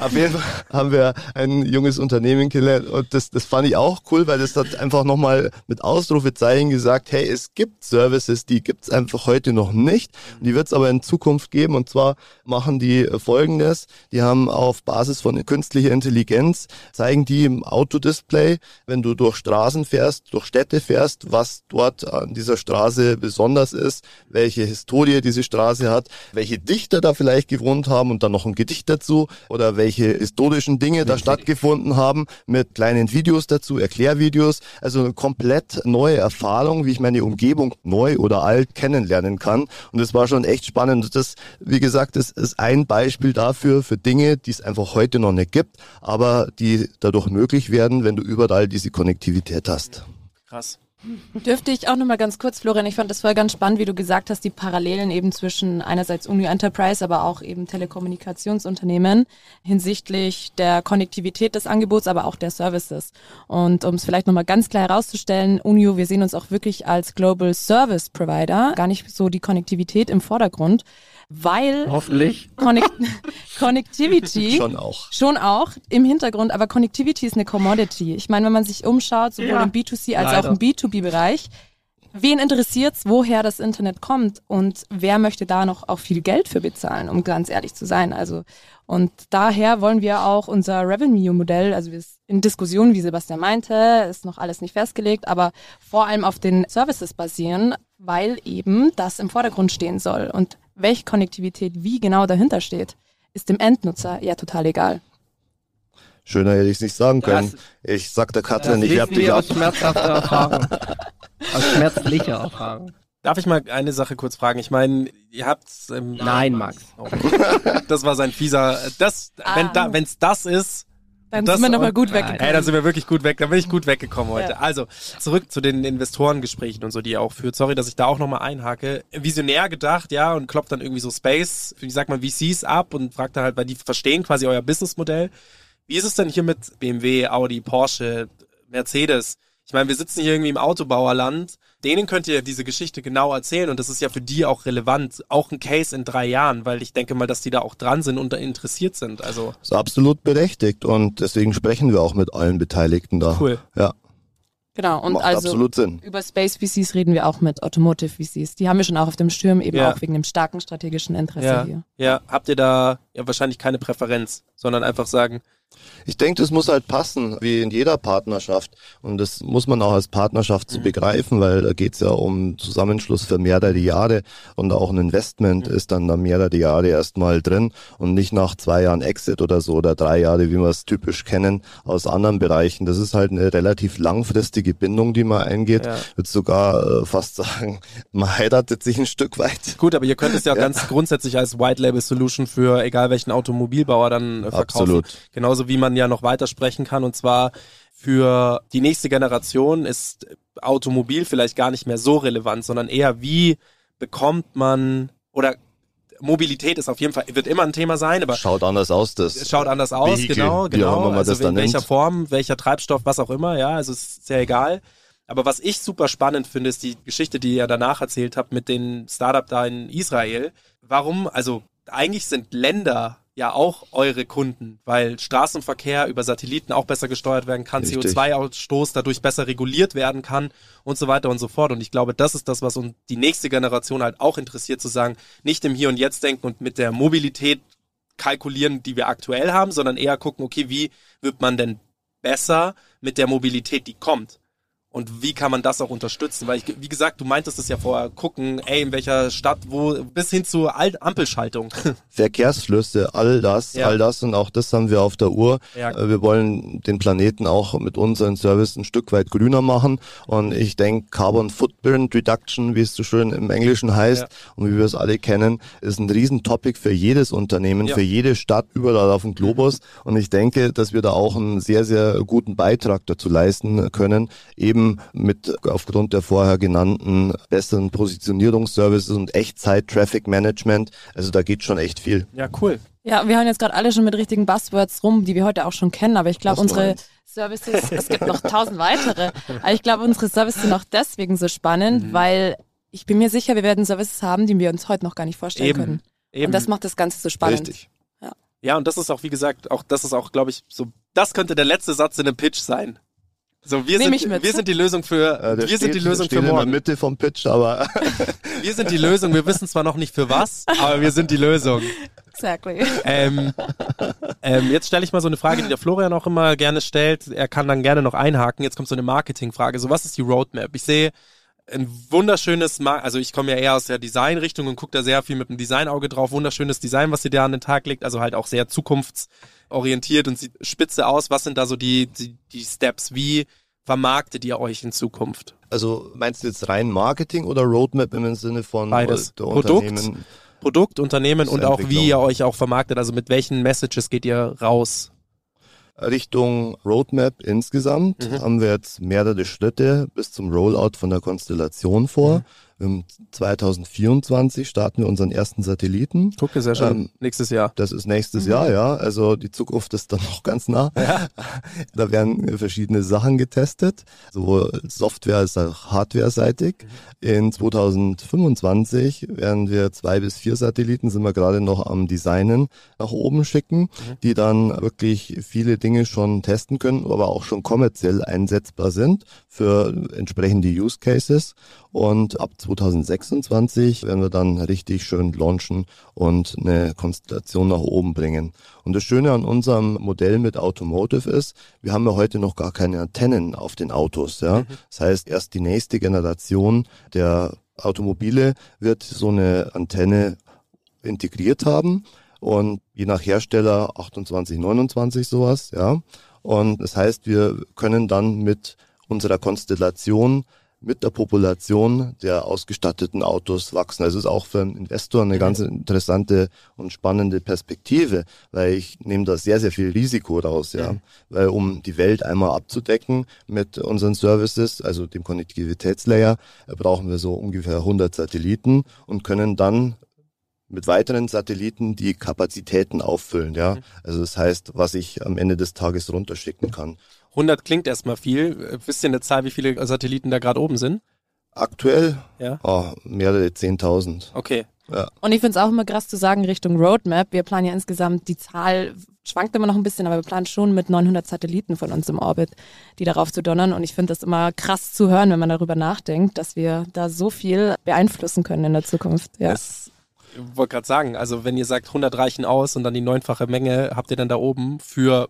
Auf jeden Fall haben wir ein junges Unternehmen kennengelernt und das, das fand ich auch cool, weil das hat einfach nochmal mit Ausrufezeichen gesagt, hey, es gibt Services, die gibt's einfach heute noch nicht. Die wird's aber in Zukunft geben. Und zwar machen die folgendes. Die haben auf Basis von künstlicher Intelligenz, zeigen die im Autodisplay, wenn du durch Straßen fährst, durch Städte fährst, was dort an dieser Straße besonders ist, welche Historie diese Straße hat, welche Dichter da vielleicht gewohnt haben und dann noch ein Gedicht dazu oder welche historischen Dinge da stattgefunden haben mit kleinen Videos dazu, Erklärvideos. Also eine komplett neue Erfahrung, wie ich meine Umgebung neu oder alt kennenlernen kann. Und das war schon echt spannend. Das, wie gesagt, das ist ein Beispiel dafür, für Dinge, die es einfach heute noch nicht gibt, aber die dadurch möglich werden, wenn du überall diese Konnektivität hast. Krass. Dürfte ich auch nochmal ganz kurz, Florian, ich fand das voll ganz spannend, wie du gesagt hast, die Parallelen eben zwischen einerseits Uni Enterprise, aber auch eben Telekommunikationsunternehmen hinsichtlich der Konnektivität des Angebots, aber auch der Services. Und um es vielleicht nochmal ganz klar herauszustellen, Unio, wir sehen uns auch wirklich als Global Service Provider, gar nicht so die Konnektivität im Vordergrund weil Hoffentlich. Connect (laughs) Connectivity (laughs) Schon auch. schon auch im Hintergrund, aber Connectivity ist eine Commodity. Ich meine, wenn man sich umschaut, sowohl Ja, im B2C als leider. auch im B2B-Bereich, wen interessiert's, woher das Internet kommt und wer möchte da noch auch viel Geld für bezahlen, um ganz ehrlich zu sein. Also und daher wollen wir auch unser Revenue-Modell, also wir sind in Diskussion, wie Sebastian meinte, ist noch alles nicht festgelegt, aber vor allem auf den Services basieren, weil eben das im Vordergrund stehen soll. Und welche Konnektivität wie genau dahinter steht, ist dem Endnutzer ja total egal. Schöner hätte ich es nicht sagen können. Das- ich sag der Das Katrin, ich werb dich aus schmerzhafter Erfahrung. (laughs) aus schmerzlicher Erfahrung. Darf ich mal eine Sache kurz fragen? Ich meine, ihr habt ähm, Nein, Max. das war sein fieser. Das, wenn Ah. da, wenn's das ist, Dann Das sind wir nochmal gut weggekommen. Ey, dann sind wir wirklich gut weg. Da bin ich gut weggekommen heute. Ja. Also, zurück zu den Investorengesprächen und so, die ihr auch führt. Sorry, dass ich da auch nochmal einhake. Visionär gedacht, ja, und klopft dann irgendwie so Space, ich sag mal VCs ab und fragt dann halt, weil die verstehen quasi euer Businessmodell. Wie ist es denn hier mit BMW, Audi, Porsche, Mercedes? Ich meine, wir sitzen hier irgendwie im Autobauerland. Denen könnt ihr diese Geschichte genau erzählen und das ist ja für die auch relevant. Auch ein Case in drei Jahren, weil ich denke mal, dass die da auch dran sind und da interessiert sind. Also, Ist absolut berechtigt und deswegen sprechen wir auch mit allen Beteiligten da. Cool. Ja, Genau, und macht also absolut Sinn. über Space VCs reden wir auch mit Automotive VCs. Die haben wir schon auch auf dem Schirm, eben Ja. auch wegen dem starken strategischen Interesse Ja, hier. ja, habt ihr da ja wahrscheinlich keine Präferenz, sondern einfach sagen, Ich denke, das muss halt passen, wie in jeder Partnerschaft. Und das muss man auch als Partnerschaft so begreifen, weil da geht's ja um Zusammenschluss für mehrere Jahre und auch ein Investment ist dann da mehrere Jahre erstmal drin und nicht nach zwei Jahren Exit oder so oder drei Jahre, wie wir es typisch kennen aus anderen Bereichen. Das ist halt eine relativ langfristige Bindung, die man eingeht. Ja. Ich würde sogar äh, fast sagen, (laughs) man heiratet sich ein Stück weit. gut, aber ihr könnt es ja, ganz grundsätzlich als White Label Solution für egal welchen Automobilbauer dann äh, verkaufen. Absolut. Genauso wie man ja noch weiter sprechen kann und zwar für die nächste Generation ist Automobil vielleicht gar nicht mehr so relevant, sondern eher wie bekommt man oder Mobilität ist auf jeden Fall, wird immer ein Thema sein, aber Schaut anders aus, das. Schaut anders aus, Vehikel, genau, genau. also in welcher nennt. Form, welcher Treibstoff, was auch immer, ja, also es ist sehr egal. Aber was ich super spannend finde, ist die Geschichte, die ihr danach erzählt habt mit dem Startup da in Israel. Warum, also eigentlich sind Länder ja auch eure Kunden, weil Straßenverkehr über Satelliten auch besser gesteuert werden kann, Richtig. CO2-Ausstoß dadurch besser reguliert werden kann und so weiter und so fort. Und ich glaube, das ist das, was uns die nächste Generation halt auch interessiert, zu sagen, nicht im Hier und Jetzt denken und mit der Mobilität kalkulieren, die wir aktuell haben, sondern eher gucken, okay, wie wird man denn besser mit der Mobilität, die kommt? Und wie kann man das auch unterstützen? Weil ich, wie gesagt, du meintest es ja vorher, gucken, ey, in welcher Stadt, wo, bis hin zur Al- Ampelschaltung. (laughs) Verkehrsflüsse, all das, Ja. all das und auch das haben wir auf der Uhr. Ja. Äh, Wir wollen den Planeten auch mit unseren Services ein Stück weit grüner machen und ich denke Carbon Footprint Reduction, wie es so schön im Englischen heißt Ja. und wie wir es alle kennen, ist ein Riesentopic für jedes Unternehmen, für jede Stadt überall auf dem Globus und ich denke, dass wir da auch einen sehr, sehr guten Beitrag dazu leisten können, eben mit aufgrund der vorher genannten besseren Positionierungsservices und Echtzeit Traffic Management. Also da geht schon echt viel. Ja, cool. Ja, wir haben jetzt gerade alle schon mit richtigen Buzzwords rum, die wir heute auch schon kennen, aber ich glaube, unsere? Services, es gibt noch tausend weitere, aber ich glaube, unsere Services sind auch deswegen so spannend, weil ich bin mir sicher, wir werden Services haben, die wir uns heute noch gar nicht vorstellen Eben. können. Eben. Und das macht das Ganze so spannend. Richtig. Ja, und das ist auch, wie gesagt, auch das ist auch, glaube ich, so, das könnte der letzte Satz in einem Pitch sein. So, wir Nehm ich sind, mit. wir sind die Lösung für, Äh, wir sind die steht- Lösung steht für in der morgen. Mitte vom Pitch, aber (laughs) Wir sind die Lösung. Wir wissen zwar noch nicht für was, aber wir sind die Lösung. Exactly. Ähm, ähm, jetzt stelle ich mal so eine Frage, die der Florian auch immer gerne stellt. Er kann dann gerne noch einhaken. Jetzt kommt so eine Marketingfrage. So, was ist die Roadmap? Ich sehe ein wunderschönes, Mar also ich komme ja eher aus der Designrichtung und gucke da sehr viel mit dem Designauge drauf. Wunderschönes Design, was ihr da an den Tag legt. Also halt auch sehr zukunftsorientiert und sieht spitze aus. Was sind da so die, die, die Steps? Wie vermarktet ihr euch in Zukunft? also meinst du jetzt rein Marketing oder Roadmap im Sinne von Beides. der Produkt. Unternehmen? Produkt, Unternehmen und auch wie ihr euch auch vermarktet. Also mit welchen Messages geht ihr raus? Richtung Roadmap insgesamt Mhm. haben wir jetzt mehrere Schritte bis zum Rollout von der Konstellation vor. Mhm. Im 2024 starten wir unseren ersten Satelliten. Guck, ist ja schon Ähm, nächstes Jahr. Das ist nächstes Mhm. Jahr, ja. Also die Zukunft ist dann (laughs) noch ganz nah. Da werden verschiedene Sachen getestet, sowohl Software als auch Hardware-seitig. Mhm. In 2025 werden wir zwei bis vier Satelliten, sind wir gerade noch am Designen, nach oben schicken, Mhm. die dann wirklich viele Dinge schon testen können, aber auch schon kommerziell einsetzbar sind für entsprechende Use Cases. Und ab 2026 werden wir dann richtig schön launchen und eine Konstellation nach oben bringen. Und das Schöne an unserem Modell mit Automotive ist, wir haben ja heute noch gar keine Antennen auf den Autos. Ja? Das heißt, erst die nächste Generation der Automobile wird so eine Antenne integriert haben und je nach Hersteller 28, 29 sowas, ja. Und das heißt, wir können dann mit unserer Konstellation mit der Population der ausgestatteten Autos wachsen. Also es ist auch für einen Investor eine ganz interessante und spannende Perspektive, weil ich nehme da sehr, sehr viel Risiko raus, ja. Weil um die Welt einmal abzudecken mit unseren Services, also dem Konnektivitätslayer, brauchen wir so ungefähr 100 Satelliten und können dann mit weiteren Satelliten die Kapazitäten auffüllen, ja. Also das heißt, was ich am Ende des Tages runterschicken kann. 100 klingt erstmal viel. Wisst ihr eine Zahl, wie viele Satelliten da gerade oben sind? Aktuell Ja. oh, mehrere 10.000. Okay. Und ich finde es auch immer krass zu sagen Richtung Roadmap. Wir planen ja insgesamt, die Zahl schwankt immer noch ein bisschen, aber wir planen schon mit 900 Satelliten von uns im Orbit, die darauf zu donnern. Und ich finde das immer krass zu hören, wenn man darüber nachdenkt, dass wir da so viel beeinflussen können in der Zukunft. Ja. Das, ich wollte gerade sagen, also wenn ihr sagt 100 reichen aus und dann die neunfache Menge habt ihr dann da oben für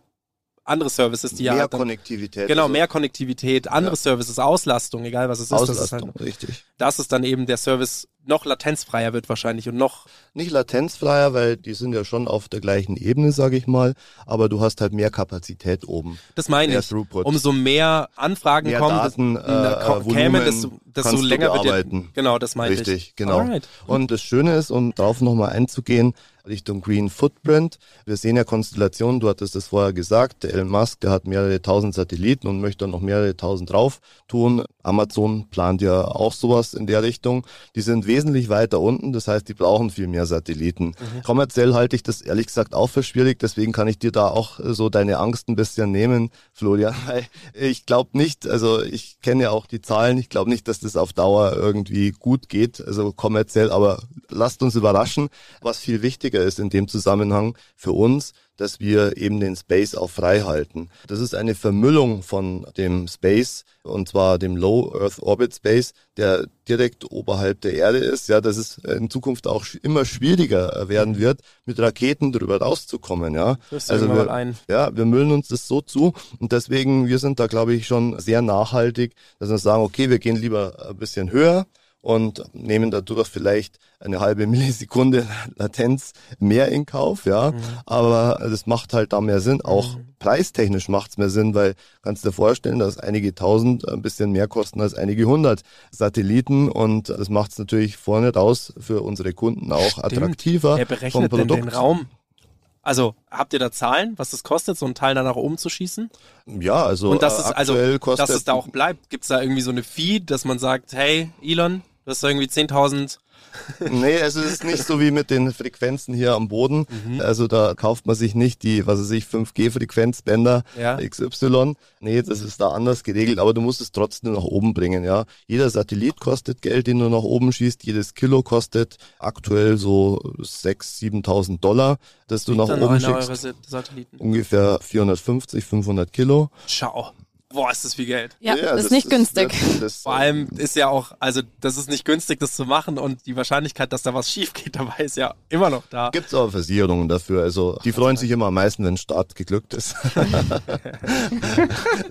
andere Services, die ja Mehr halt dann, Konnektivität. genau also mehr Konnektivität, andere Services, Auslastung, egal was es ist, das ist, Auslastung, halt, richtig. das ist dann eben der Service noch latenzfreier wird wahrscheinlich und noch Nicht latenzfreier, weil die sind ja schon auf der gleichen Ebene, sage ich mal, aber du hast halt mehr Kapazität oben. Das meine Mehr ich. Throughput. Umso mehr Anfragen Mehr kommen, Daten, das, na, äh, ko- äh, kämen, desto, desto länger wird Genau, das meinte ich. Richtig, genau. Alright. Und das Schöne ist, um darauf nochmal einzugehen, Richtung Green Footprint. Wir sehen ja Konstellationen, du hattest es vorher gesagt, der Elon Musk, der hat mehrere tausend Satelliten und möchte noch mehrere tausend drauf tun. Amazon plant ja auch sowas in der Richtung. Die sind wesentlich weiter unten, das heißt, die brauchen viel mehr Satelliten. Kommerziell halte ich das ehrlich gesagt auch für schwierig, deswegen kann ich dir da auch äh, so deine Angst ein bisschen nehmen, Florian, (laughs) ich glaube nicht, also ich kenne ja auch die Zahlen, ich glaube nicht, dass das auf Dauer irgendwie gut geht, also kommerziell, aber lasst uns überraschen. Was viel wichtiger ist in dem Zusammenhang für uns, dass wir eben den Space auch frei halten. Das ist eine Vermüllung von dem Space, und zwar dem Low Earth Orbit Space, der direkt oberhalb der Erde ist, ja, dass es in Zukunft auch immer schwieriger werden wird, mit Raketen drüber rauszukommen, ja. Also wir ja, wir müllen uns das so zu und deswegen, wir sind da, glaube ich, schon sehr nachhaltig, dass wir sagen, okay, wir gehen lieber ein bisschen höher und nehmen dadurch vielleicht eine halbe (laughs) Millisekunde Latenz mehr in Kauf, ja. Aber das macht halt da mehr Sinn. Auch preistechnisch macht es mehr Sinn, weil kannst dir vorstellen, dass einige tausend ein bisschen mehr kosten als einige hundert Satelliten und das macht es natürlich vorne raus für unsere Kunden auch attraktiver Wer vom berechnet denn Produkt. den Raum? Also, habt ihr da Zahlen, was es kostet, so ein Teil dann nach oben zu schießen? Ja, also Und dass äh, es, also, dass es da auch bleibt. Gibt es da irgendwie so eine Fee, dass man sagt, hey, Elon, du hast irgendwie 10.000 Nee, also es ist nicht so wie mit den Frequenzen hier am Boden. Mhm. Also da kauft man sich nicht die, was weiß ich, 5G-Frequenzbänder Ja. XY. Nee, das ist da anders geregelt, aber du musst es trotzdem nach oben bringen, ja. Jeder Satellit kostet Geld, den du nach oben schießt. Jedes Kilo kostet aktuell so 6.000, 7.000 Dollar, das du nach oben schickst. Ungefähr 450, 500 Kilo. Ciao. Boah, ist das viel Geld. Ja, das ist nicht günstig. Das, das, Vor allem ist ja auch, also das ist nicht günstig, das zu machen und die Wahrscheinlichkeit, dass da was schief geht dabei, ist ja immer noch da. Gibt's aber Versicherungen dafür. Also die freuen sich immer am meisten, wenn Start geglückt ist.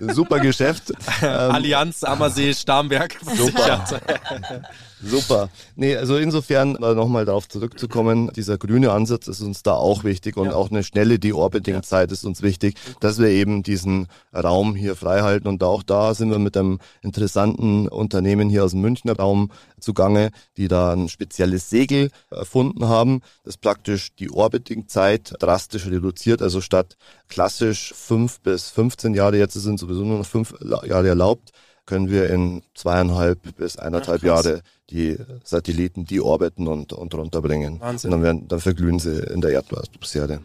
(laughs) Super Geschäft. Ähm, Allianz, Ammersee, Starnberg. Super. (laughs) Super. Nee, also insofern äh, nochmal darauf zurückzukommen, dieser grüne Ansatz ist uns da auch wichtig und Ja. auch eine schnelle Deorbiting-Zeit ist uns wichtig, dass wir eben diesen Raum hier frei halten und auch da sind wir mit einem interessanten Unternehmen hier aus dem Münchner Raum zugange, die da ein spezielles Segel erfunden haben, das praktisch die Orbiting-Zeit drastisch reduziert, also statt klassisch fünf bis 15 Jahre, jetzt sind sowieso nur noch fünf Jahre erlaubt, können wir in zweieinhalb bis eineinhalb Ach. Jahre die Satelliten deorbiten und, und runterbringen. Wahnsinn. Und dann, werden, dann verglühen sie in der Erdatmosphäre.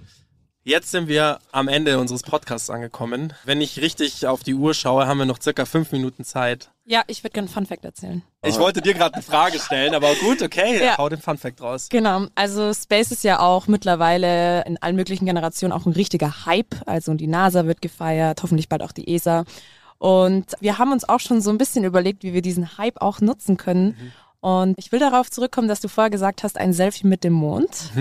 Jetzt sind wir am Ende unseres Podcasts angekommen. Wenn ich richtig auf die Uhr schaue, haben wir noch circa fünf Minuten Zeit. Ja, ich würde gerne einen Funfact erzählen. Ich wollte dir gerade eine Frage stellen, aber gut, okay, Ja. hau den Funfact raus. Genau, also Space ist ja auch mittlerweile in allen möglichen Generationen auch ein richtiger Hype. Also die NASA wird gefeiert, hoffentlich bald auch die ESA. Und wir haben uns auch schon so ein bisschen überlegt, wie wir diesen Hype auch nutzen können. Und ich will darauf zurückkommen, dass du vorher gesagt hast, ein Selfie mit dem Mond.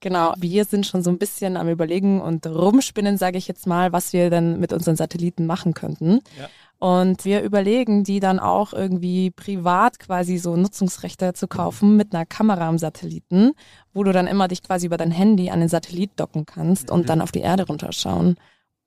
Genau, wir sind schon so ein bisschen am Überlegen und rumspinnen, sage ich jetzt mal, was wir denn mit unseren Satelliten machen könnten. Ja. Und wir überlegen, die dann auch irgendwie privat quasi so Nutzungsrechte zu kaufen mit einer Kamera am Satelliten, wo du dann immer dich quasi über dein Handy an den Satellit docken kannst und dann auf die Erde runterschauen.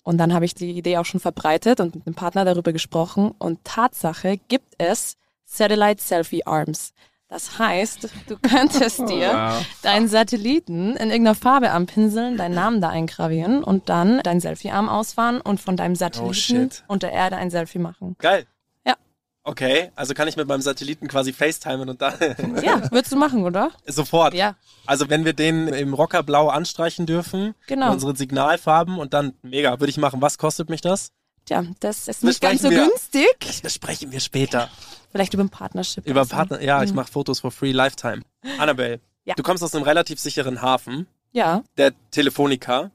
Und dann habe ich die Idee auch schon verbreitet und mit einem Partner darüber gesprochen. Und Tatsache gibt es Satellite Selfie Arms. Das heißt, du (laughs) könntest dir wow. deinen Satelliten in irgendeiner Farbe anpinseln, deinen Namen da eingravieren und dann deinen Selfie-Arm ausfahren und von deinem Satelliten shit. unter Erde ein Selfie machen. Geil. Okay, also kann ich mit meinem Satelliten quasi FaceTimen und dann (laughs) Ja, würdest du machen, oder? sofort. Ja. Also wenn wir den im Rockerblau anstreichen dürfen, Genau. unsere Signalfarben und dann mega, würde ich machen. Was kostet mich das? Tja, das ist nicht ganz so wir. günstig. Das besprechen wir später. Vielleicht über ein Partnership. Über oder so. Partner, ja, ich mache Fotos for free lifetime. Annabelle. Ja. du kommst aus einem relativ sicheren Hafen, Ja, der Telefonica.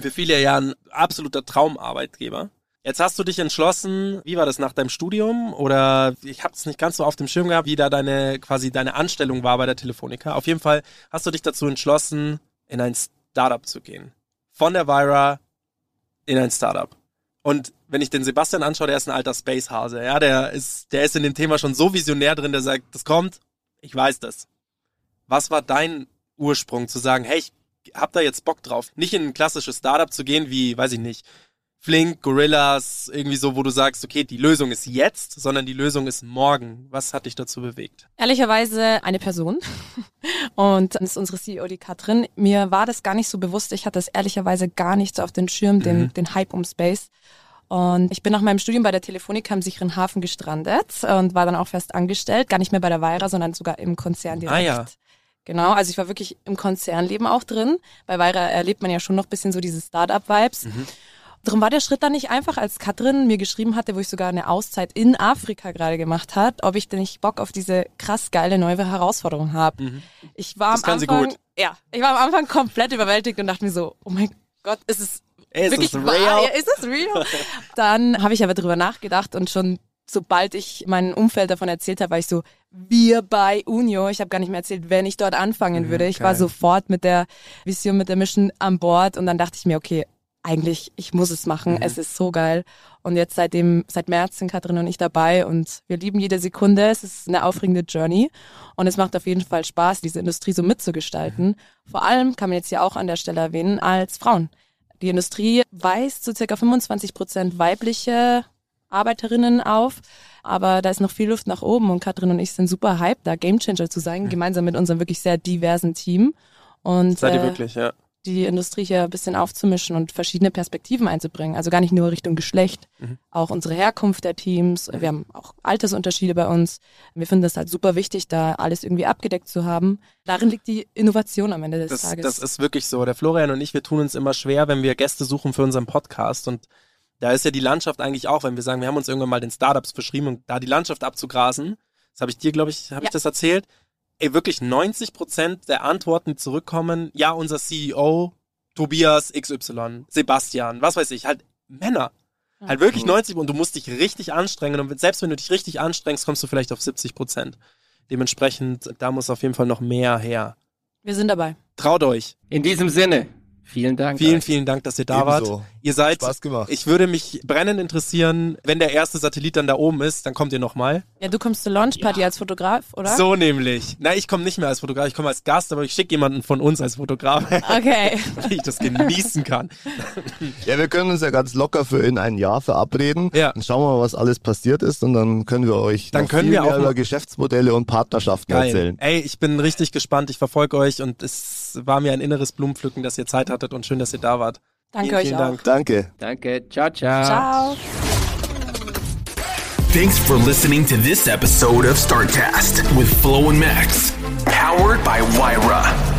Für viele ja ein absoluter Traumarbeitgeber. Jetzt hast du dich entschlossen, wie war das nach deinem Studium oder ich habe es nicht ganz so auf dem Schirm gehabt, wie da deine quasi deine Anstellung war bei der Telefonica. Auf jeden Fall hast du dich dazu entschlossen, in ein Startup zu gehen. Von der Vira in ein Startup. Und wenn ich den Sebastian anschaue, der ist ein alter Space-Hase. Ja, der ist, der ist in dem Thema schon so visionär drin, der sagt, das kommt, ich weiß das. Was war dein Ursprung zu sagen, hey, ich hab da jetzt Bock drauf, nicht in ein klassisches Startup zu gehen, wie, weiß ich nicht, Flink, Gorillas, irgendwie so, wo du sagst, okay, die Lösung ist jetzt, sondern die Lösung ist morgen. Was hat dich dazu bewegt? ehrlicherweise eine Person. (laughs) Und das ist unsere CEO, die Katrin. Mir war das gar nicht so bewusst. Ich hatte das ehrlicherweise gar nicht so auf den Schirm, den, Mhm. den Hype um Space. Und ich bin nach meinem Studium bei der Telefonica im sicheren Hafen gestrandet und war dann auch fest angestellt. Gar nicht mehr bei der Weira, sondern sogar im Konzern direkt. Ah, ja. Genau, also ich war wirklich im Konzernleben auch drin. Bei Weira erlebt man ja schon noch ein bisschen so diese Start-up-Vibes. Mhm. Darum war der Schritt dann nicht einfach, als Katrin mir geschrieben hatte, wo ich sogar eine Auszeit in Afrika gerade gemacht hat, ob ich denn nicht Bock auf diese krass geile neue Herausforderung habe. Ich war Mhm. Das am Anfang, ja, ich war am Anfang komplett überwältigt und dachte mir so, oh mein Gott, ist es ist wirklich wahr? real? Ja, ist es real? (laughs) Dann habe ich aber drüber nachgedacht und schon sobald ich meinem Umfeld davon erzählt habe, war ich so, wir bei Unio. Ich habe gar nicht mehr erzählt, wenn ich dort anfangen würde. Ich war geil. sofort mit der Vision, mit der Mission an Bord und dann dachte ich mir, okay, eigentlich, ich muss es machen. Es ist so geil. Und jetzt seitdem, seit März sind Katrin und ich dabei und wir lieben jede Sekunde. Es ist eine aufregende Journey und es macht auf jeden Fall Spaß, diese Industrie so mitzugestalten. Vor allem kann man jetzt ja auch an der Stelle erwähnen, als Frauen. Die Industrie weist so circa 25 Prozent weibliche Arbeiterinnen auf, aber da ist noch viel Luft nach oben und Katrin und ich sind super hyped, da Gamechanger zu sein, gemeinsam mit unserem wirklich sehr diversen Team. Und Seid ihr äh, wirklich, ja. Die Industrie hier ein bisschen aufzumischen und verschiedene Perspektiven einzubringen. Also gar nicht nur Richtung Geschlecht, Mhm. auch unsere Herkunft der Teams. Wir haben auch Altersunterschiede bei uns. Wir finden das halt super wichtig, da alles irgendwie abgedeckt zu haben. Darin liegt die Innovation am Ende des Das, Tages. das ist wirklich so. Der Florian und ich, wir tun uns immer schwer, wenn wir Gäste suchen für unseren Podcast. Und da ist ja die Landschaft eigentlich auch, wenn wir sagen, wir haben uns irgendwann mal den Startups verschrieben und da die Landschaft abzugrasen. Das habe ich dir, glaube ich, habe ich Ja. das erzählt. Ey, wirklich 90 Prozent der Antworten, die zurückkommen, ja, unser CEO, Tobias XY, Sebastian, was weiß ich, halt Männer. Halt wirklich 90 und du musst dich richtig anstrengen und selbst wenn du dich richtig anstrengst, kommst du vielleicht auf 70 Prozent. Dementsprechend, da muss auf jeden Fall noch mehr her. Wir sind dabei. Traut euch. In diesem Sinne, vielen Dank. Vielen, euch. vielen Dank, dass ihr da Ebenso. wart. Ihr seid, Spaß gemacht. ich würde mich brennend interessieren, wenn der erste Satellit dann da oben ist, dann kommt ihr nochmal. Ja, du kommst zur Launchparty als Fotograf, oder? So nämlich. Na, ich komme nicht mehr als Fotograf, ich komme als Gast, aber ich schicke jemanden von uns als Fotograf, Okay. (laughs) damit ich das genießen kann. Ja, wir können uns ja ganz locker für in ein Jahr verabreden. Ja. Dann schauen wir mal, was alles passiert ist und dann können wir euch Dann noch können viel wir mehr auch über Geschäftsmodelle und Partnerschaften Geil. erzählen. Ey, ich bin richtig gespannt, ich verfolge euch und es war mir ein inneres Blumenpflücken, dass ihr Zeit hattet und schön, dass ihr da wart. Danke vielen, euch vielen auch. Dank. Danke. Danke. Ciao, ciao. Ciao. Thanks for listening to this episode of StartCast with Flo and Max. Powered by Wyra.